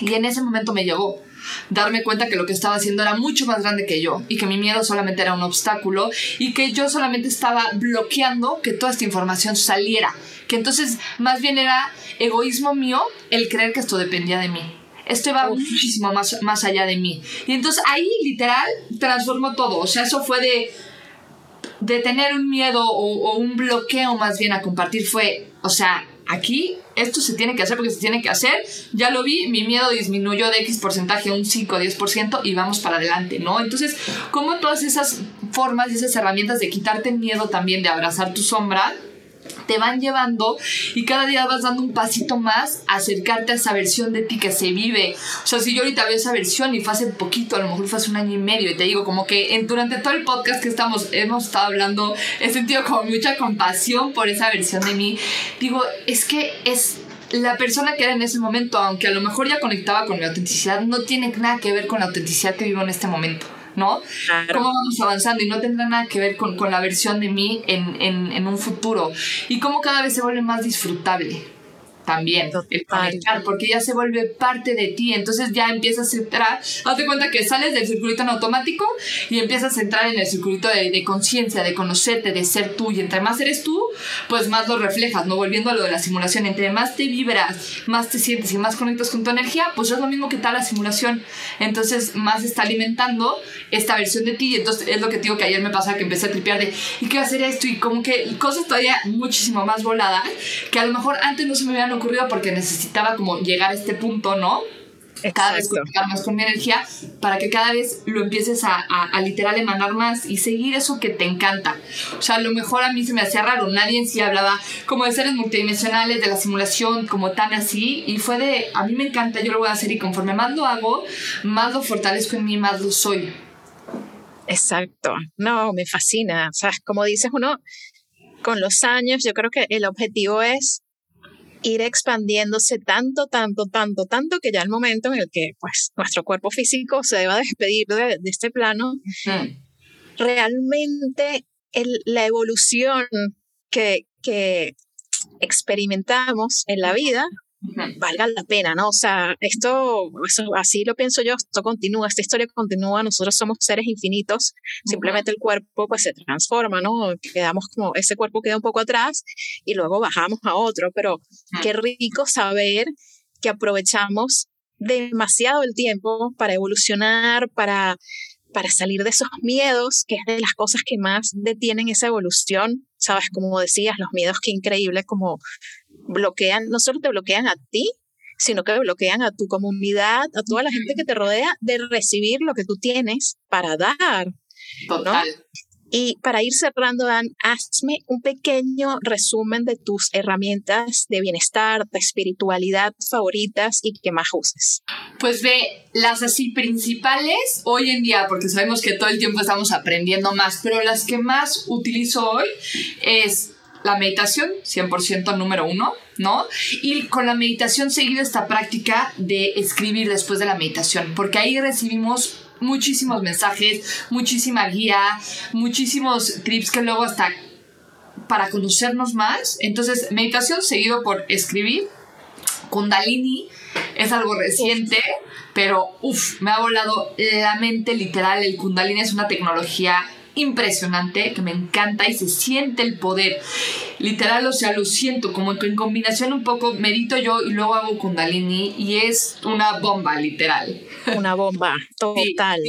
Y en ese momento me llegó darme cuenta que lo que estaba haciendo era mucho más grande que yo y que mi miedo solamente era un obstáculo y que yo solamente estaba bloqueando que toda esta información saliera. Que entonces más bien era egoísmo mío el creer que esto dependía de mí. Esto iba muchísimo más, más allá de mí. Y entonces ahí literal transformó todo. O sea, eso fue de, de tener un miedo o, o un bloqueo más bien a compartir. Fue, o sea, aquí esto se tiene que hacer porque se tiene que hacer. Ya lo vi, mi miedo disminuyó de X porcentaje un 5 o 10% y vamos para adelante, ¿no? Entonces, como todas esas formas y esas herramientas de quitarte el miedo también, de abrazar tu sombra, te van llevando y cada día vas dando un pasito más a acercarte a esa versión de ti que se vive. O sea, si yo ahorita veo esa versión y fue hace poquito, a lo mejor fue hace un año y medio, y te digo como que en, durante todo el podcast que estamos, hemos estado hablando, he sentido como mucha compasión por esa versión de mí. Digo, es que es la persona que era en ese momento, aunque a lo mejor ya conectaba con mi autenticidad, no tiene nada que ver con la autenticidad que vivo en este momento. ¿No? ¿Cómo vamos avanzando? Y no tendrá nada que ver con, con la versión de mí en, en, en, un futuro. Y cómo cada vez se vuelve más disfrutable también el conectar, porque ya se vuelve parte de ti, entonces ya empiezas a entrar, hazte cuenta que sales del circuito en automático y empiezas a entrar en el circuito de, de conciencia, de conocerte, de ser tú, y entre más eres tú, pues más lo reflejas, no volviendo a lo de la simulación, entre más te vibras, más te sientes y más conectas con tu energía, pues es lo mismo que tal la simulación, entonces más está alimentando esta versión de ti, y entonces es lo que digo que ayer me pasa que empecé a tripear de, ¿y qué va a hacer esto? Y como que cosas todavía muchísimo más voladas, que a lo mejor antes no se me habían ocurrido porque necesitaba como llegar a este punto, ¿no? cada vez conectar más con mi energía para que cada vez lo empieces a, a, literal emanar más y seguir eso que te encanta. O sea, a lo mejor a mí se me hacía raro, nadie en sí hablaba como de seres multidimensionales, de la simulación, como tan así, y fue de, a mí me encanta, yo lo voy a hacer y conforme más lo hago, más lo fortalezco en mí, más lo soy. Exacto, no, me fascina. O sea, como dices uno, con los años yo creo que el objetivo es ir expandiéndose tanto, tanto, tanto, tanto que ya el momento en el que pues nuestro cuerpo físico se deba despedir de, este plano, realmente la evolución que, que experimentamos en la vida valga la pena, ¿no? O sea, esto, así lo pienso yo, esto continúa, esta historia continúa, nosotros somos seres infinitos, simplemente el cuerpo pues se transforma, ¿no? Quedamos como, ese cuerpo queda un poco atrás y luego bajamos a otro, pero qué rico saber que aprovechamos demasiado el tiempo para evolucionar, para para salir de esos miedos, que es de las cosas que más detienen esa evolución, sabes, como decías, los miedos que increíble como bloquean, no solo te bloquean a ti, sino que bloquean a tu comunidad, a toda la gente que te rodea de recibir lo que tú tienes para dar. Total. Y para ir cerrando, Dan, hazme un pequeño resumen de tus herramientas de bienestar, de espiritualidad favoritas y que más uses. Pues ve, las así principales hoy en día, porque sabemos que todo el tiempo estamos aprendiendo más, pero las que más utilizo hoy es la meditación, 100% número uno, ¿no? Y con la meditación seguir esta práctica de escribir después de la meditación, porque ahí recibimos muchísimos mensajes, muchísima guía, muchísimos tips que luego hasta para conocernos más. Entonces, meditación seguido por escribir. Kundalini es algo reciente, pero uff, me ha volado la mente literal. El Kundalini es una tecnología impresionante que me encanta y se siente el poder. Literal, o sea, lo siento, como que en combinación un poco medito yo y luego hago kundalini y es una bomba, literal. Una bomba, total.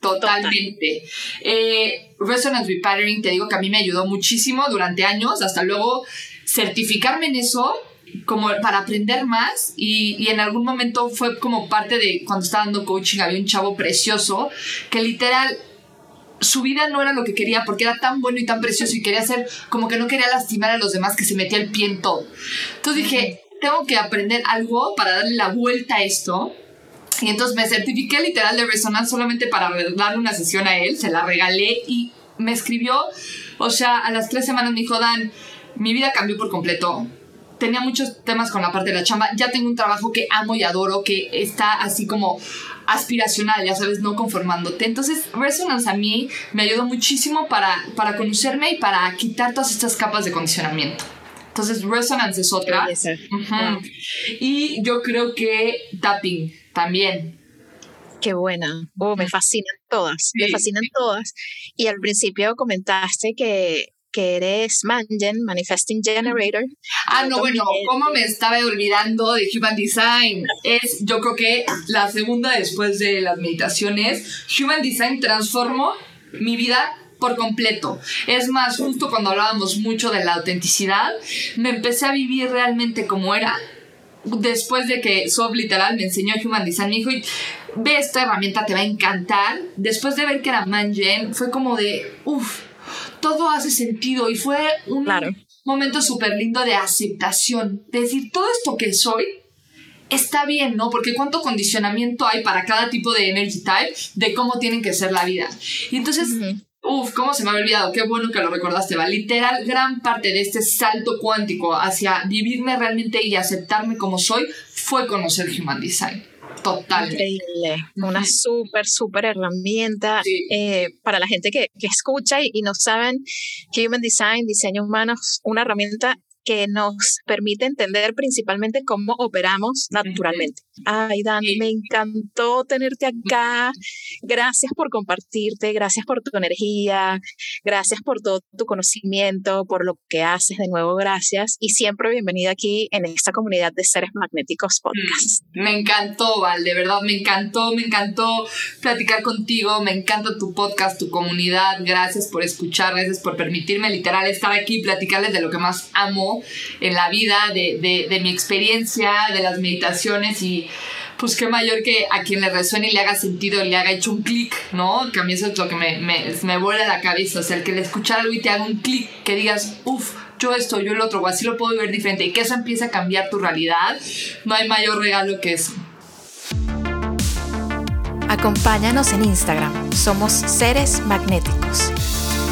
Totalmente. Eh, Resonance Repatterning, te digo que a mí me ayudó muchísimo durante años, hasta luego certificarme en eso como para aprender más y, y, en algún momento fue como parte de cuando estaba dando coaching había un chavo precioso que literal su vida no era lo que quería porque era tan bueno y tan precioso y quería ser como que no quería lastimar a los demás que se metía el pie en todo. Entonces dije, tengo que aprender algo para darle la vuelta a esto. Y entonces me certifiqué literal de Resonance solamente para darle una sesión a él, se la regalé y me escribió, o sea, a las tres semanas me dijo, Dan, mi vida cambió por completo. Tenía muchos temas con la parte de la chamba. Ya tengo un trabajo que amo y adoro, que está así como aspiracional, ya sabes, no conformándote. Entonces, Resonance a mí me ayudó muchísimo para, para conocerme y para quitar todas estas capas de condicionamiento. Entonces, Resonance es otra. Y yo creo que Tapping también. Qué buena. Oh, me fascinan todas. Me fascinan todas. Y al principio comentaste que que eres Mangen, Manifesting Generator. Ah, no, bueno, ¿cómo me estaba olvidando de Human Design? Es, yo creo que la segunda después de las meditaciones, Human Design transformó mi vida por completo. Es más, justo cuando hablábamos mucho de la autenticidad, me empecé a vivir realmente como era. Después de que Sob literal me enseñó Human Design, me dijo, ve esta herramienta, te va a encantar. Después de ver que era Mangen, fue como de, uff, todo hace sentido y fue un momento súper lindo de aceptación, de decir, todo esto que soy está bien, ¿no? Porque cuánto condicionamiento hay para cada tipo de energy type de cómo tienen que ser la vida. Y entonces... Uf, cómo se me había olvidado, qué bueno que lo recordaste, va. Literal, gran parte de este salto cuántico hacia vivirme realmente y aceptarme como soy fue conocer Human Design. Total. Increíble. Una súper, súper herramienta eh, para la gente que, que escucha y, y, no saben, Human Design, diseño humano, una herramienta que nos permite entender principalmente cómo operamos naturalmente. Ay, Dan, me encantó tenerte acá. Gracias por compartirte, gracias por tu energía, gracias por todo tu conocimiento, por lo que haces. De nuevo, gracias. Y siempre bienvenida aquí en esta comunidad de Seres Magnéticos Podcast. Mm, me encantó, Val, de verdad, me encantó, me encantó platicar contigo, me encanta tu podcast, tu comunidad. Gracias por escuchar, gracias por permitirme literal estar aquí y platicarles de lo que más amo en la vida, de, de, de mi experiencia, de las meditaciones y pues qué mayor que a quien le resuene y le haga sentido, le haga hecho un clic, ¿no? Que a mí eso es lo que me, me, me vuela la cabeza. O sea, el que le escuchar algo y te haga un clic, que digas, uff, yo esto, yo el otro, o así lo puedo ver diferente, y que eso empiece a cambiar tu realidad, no hay mayor regalo que eso. Acompáñanos en Instagram, somos Seres Magnéticos.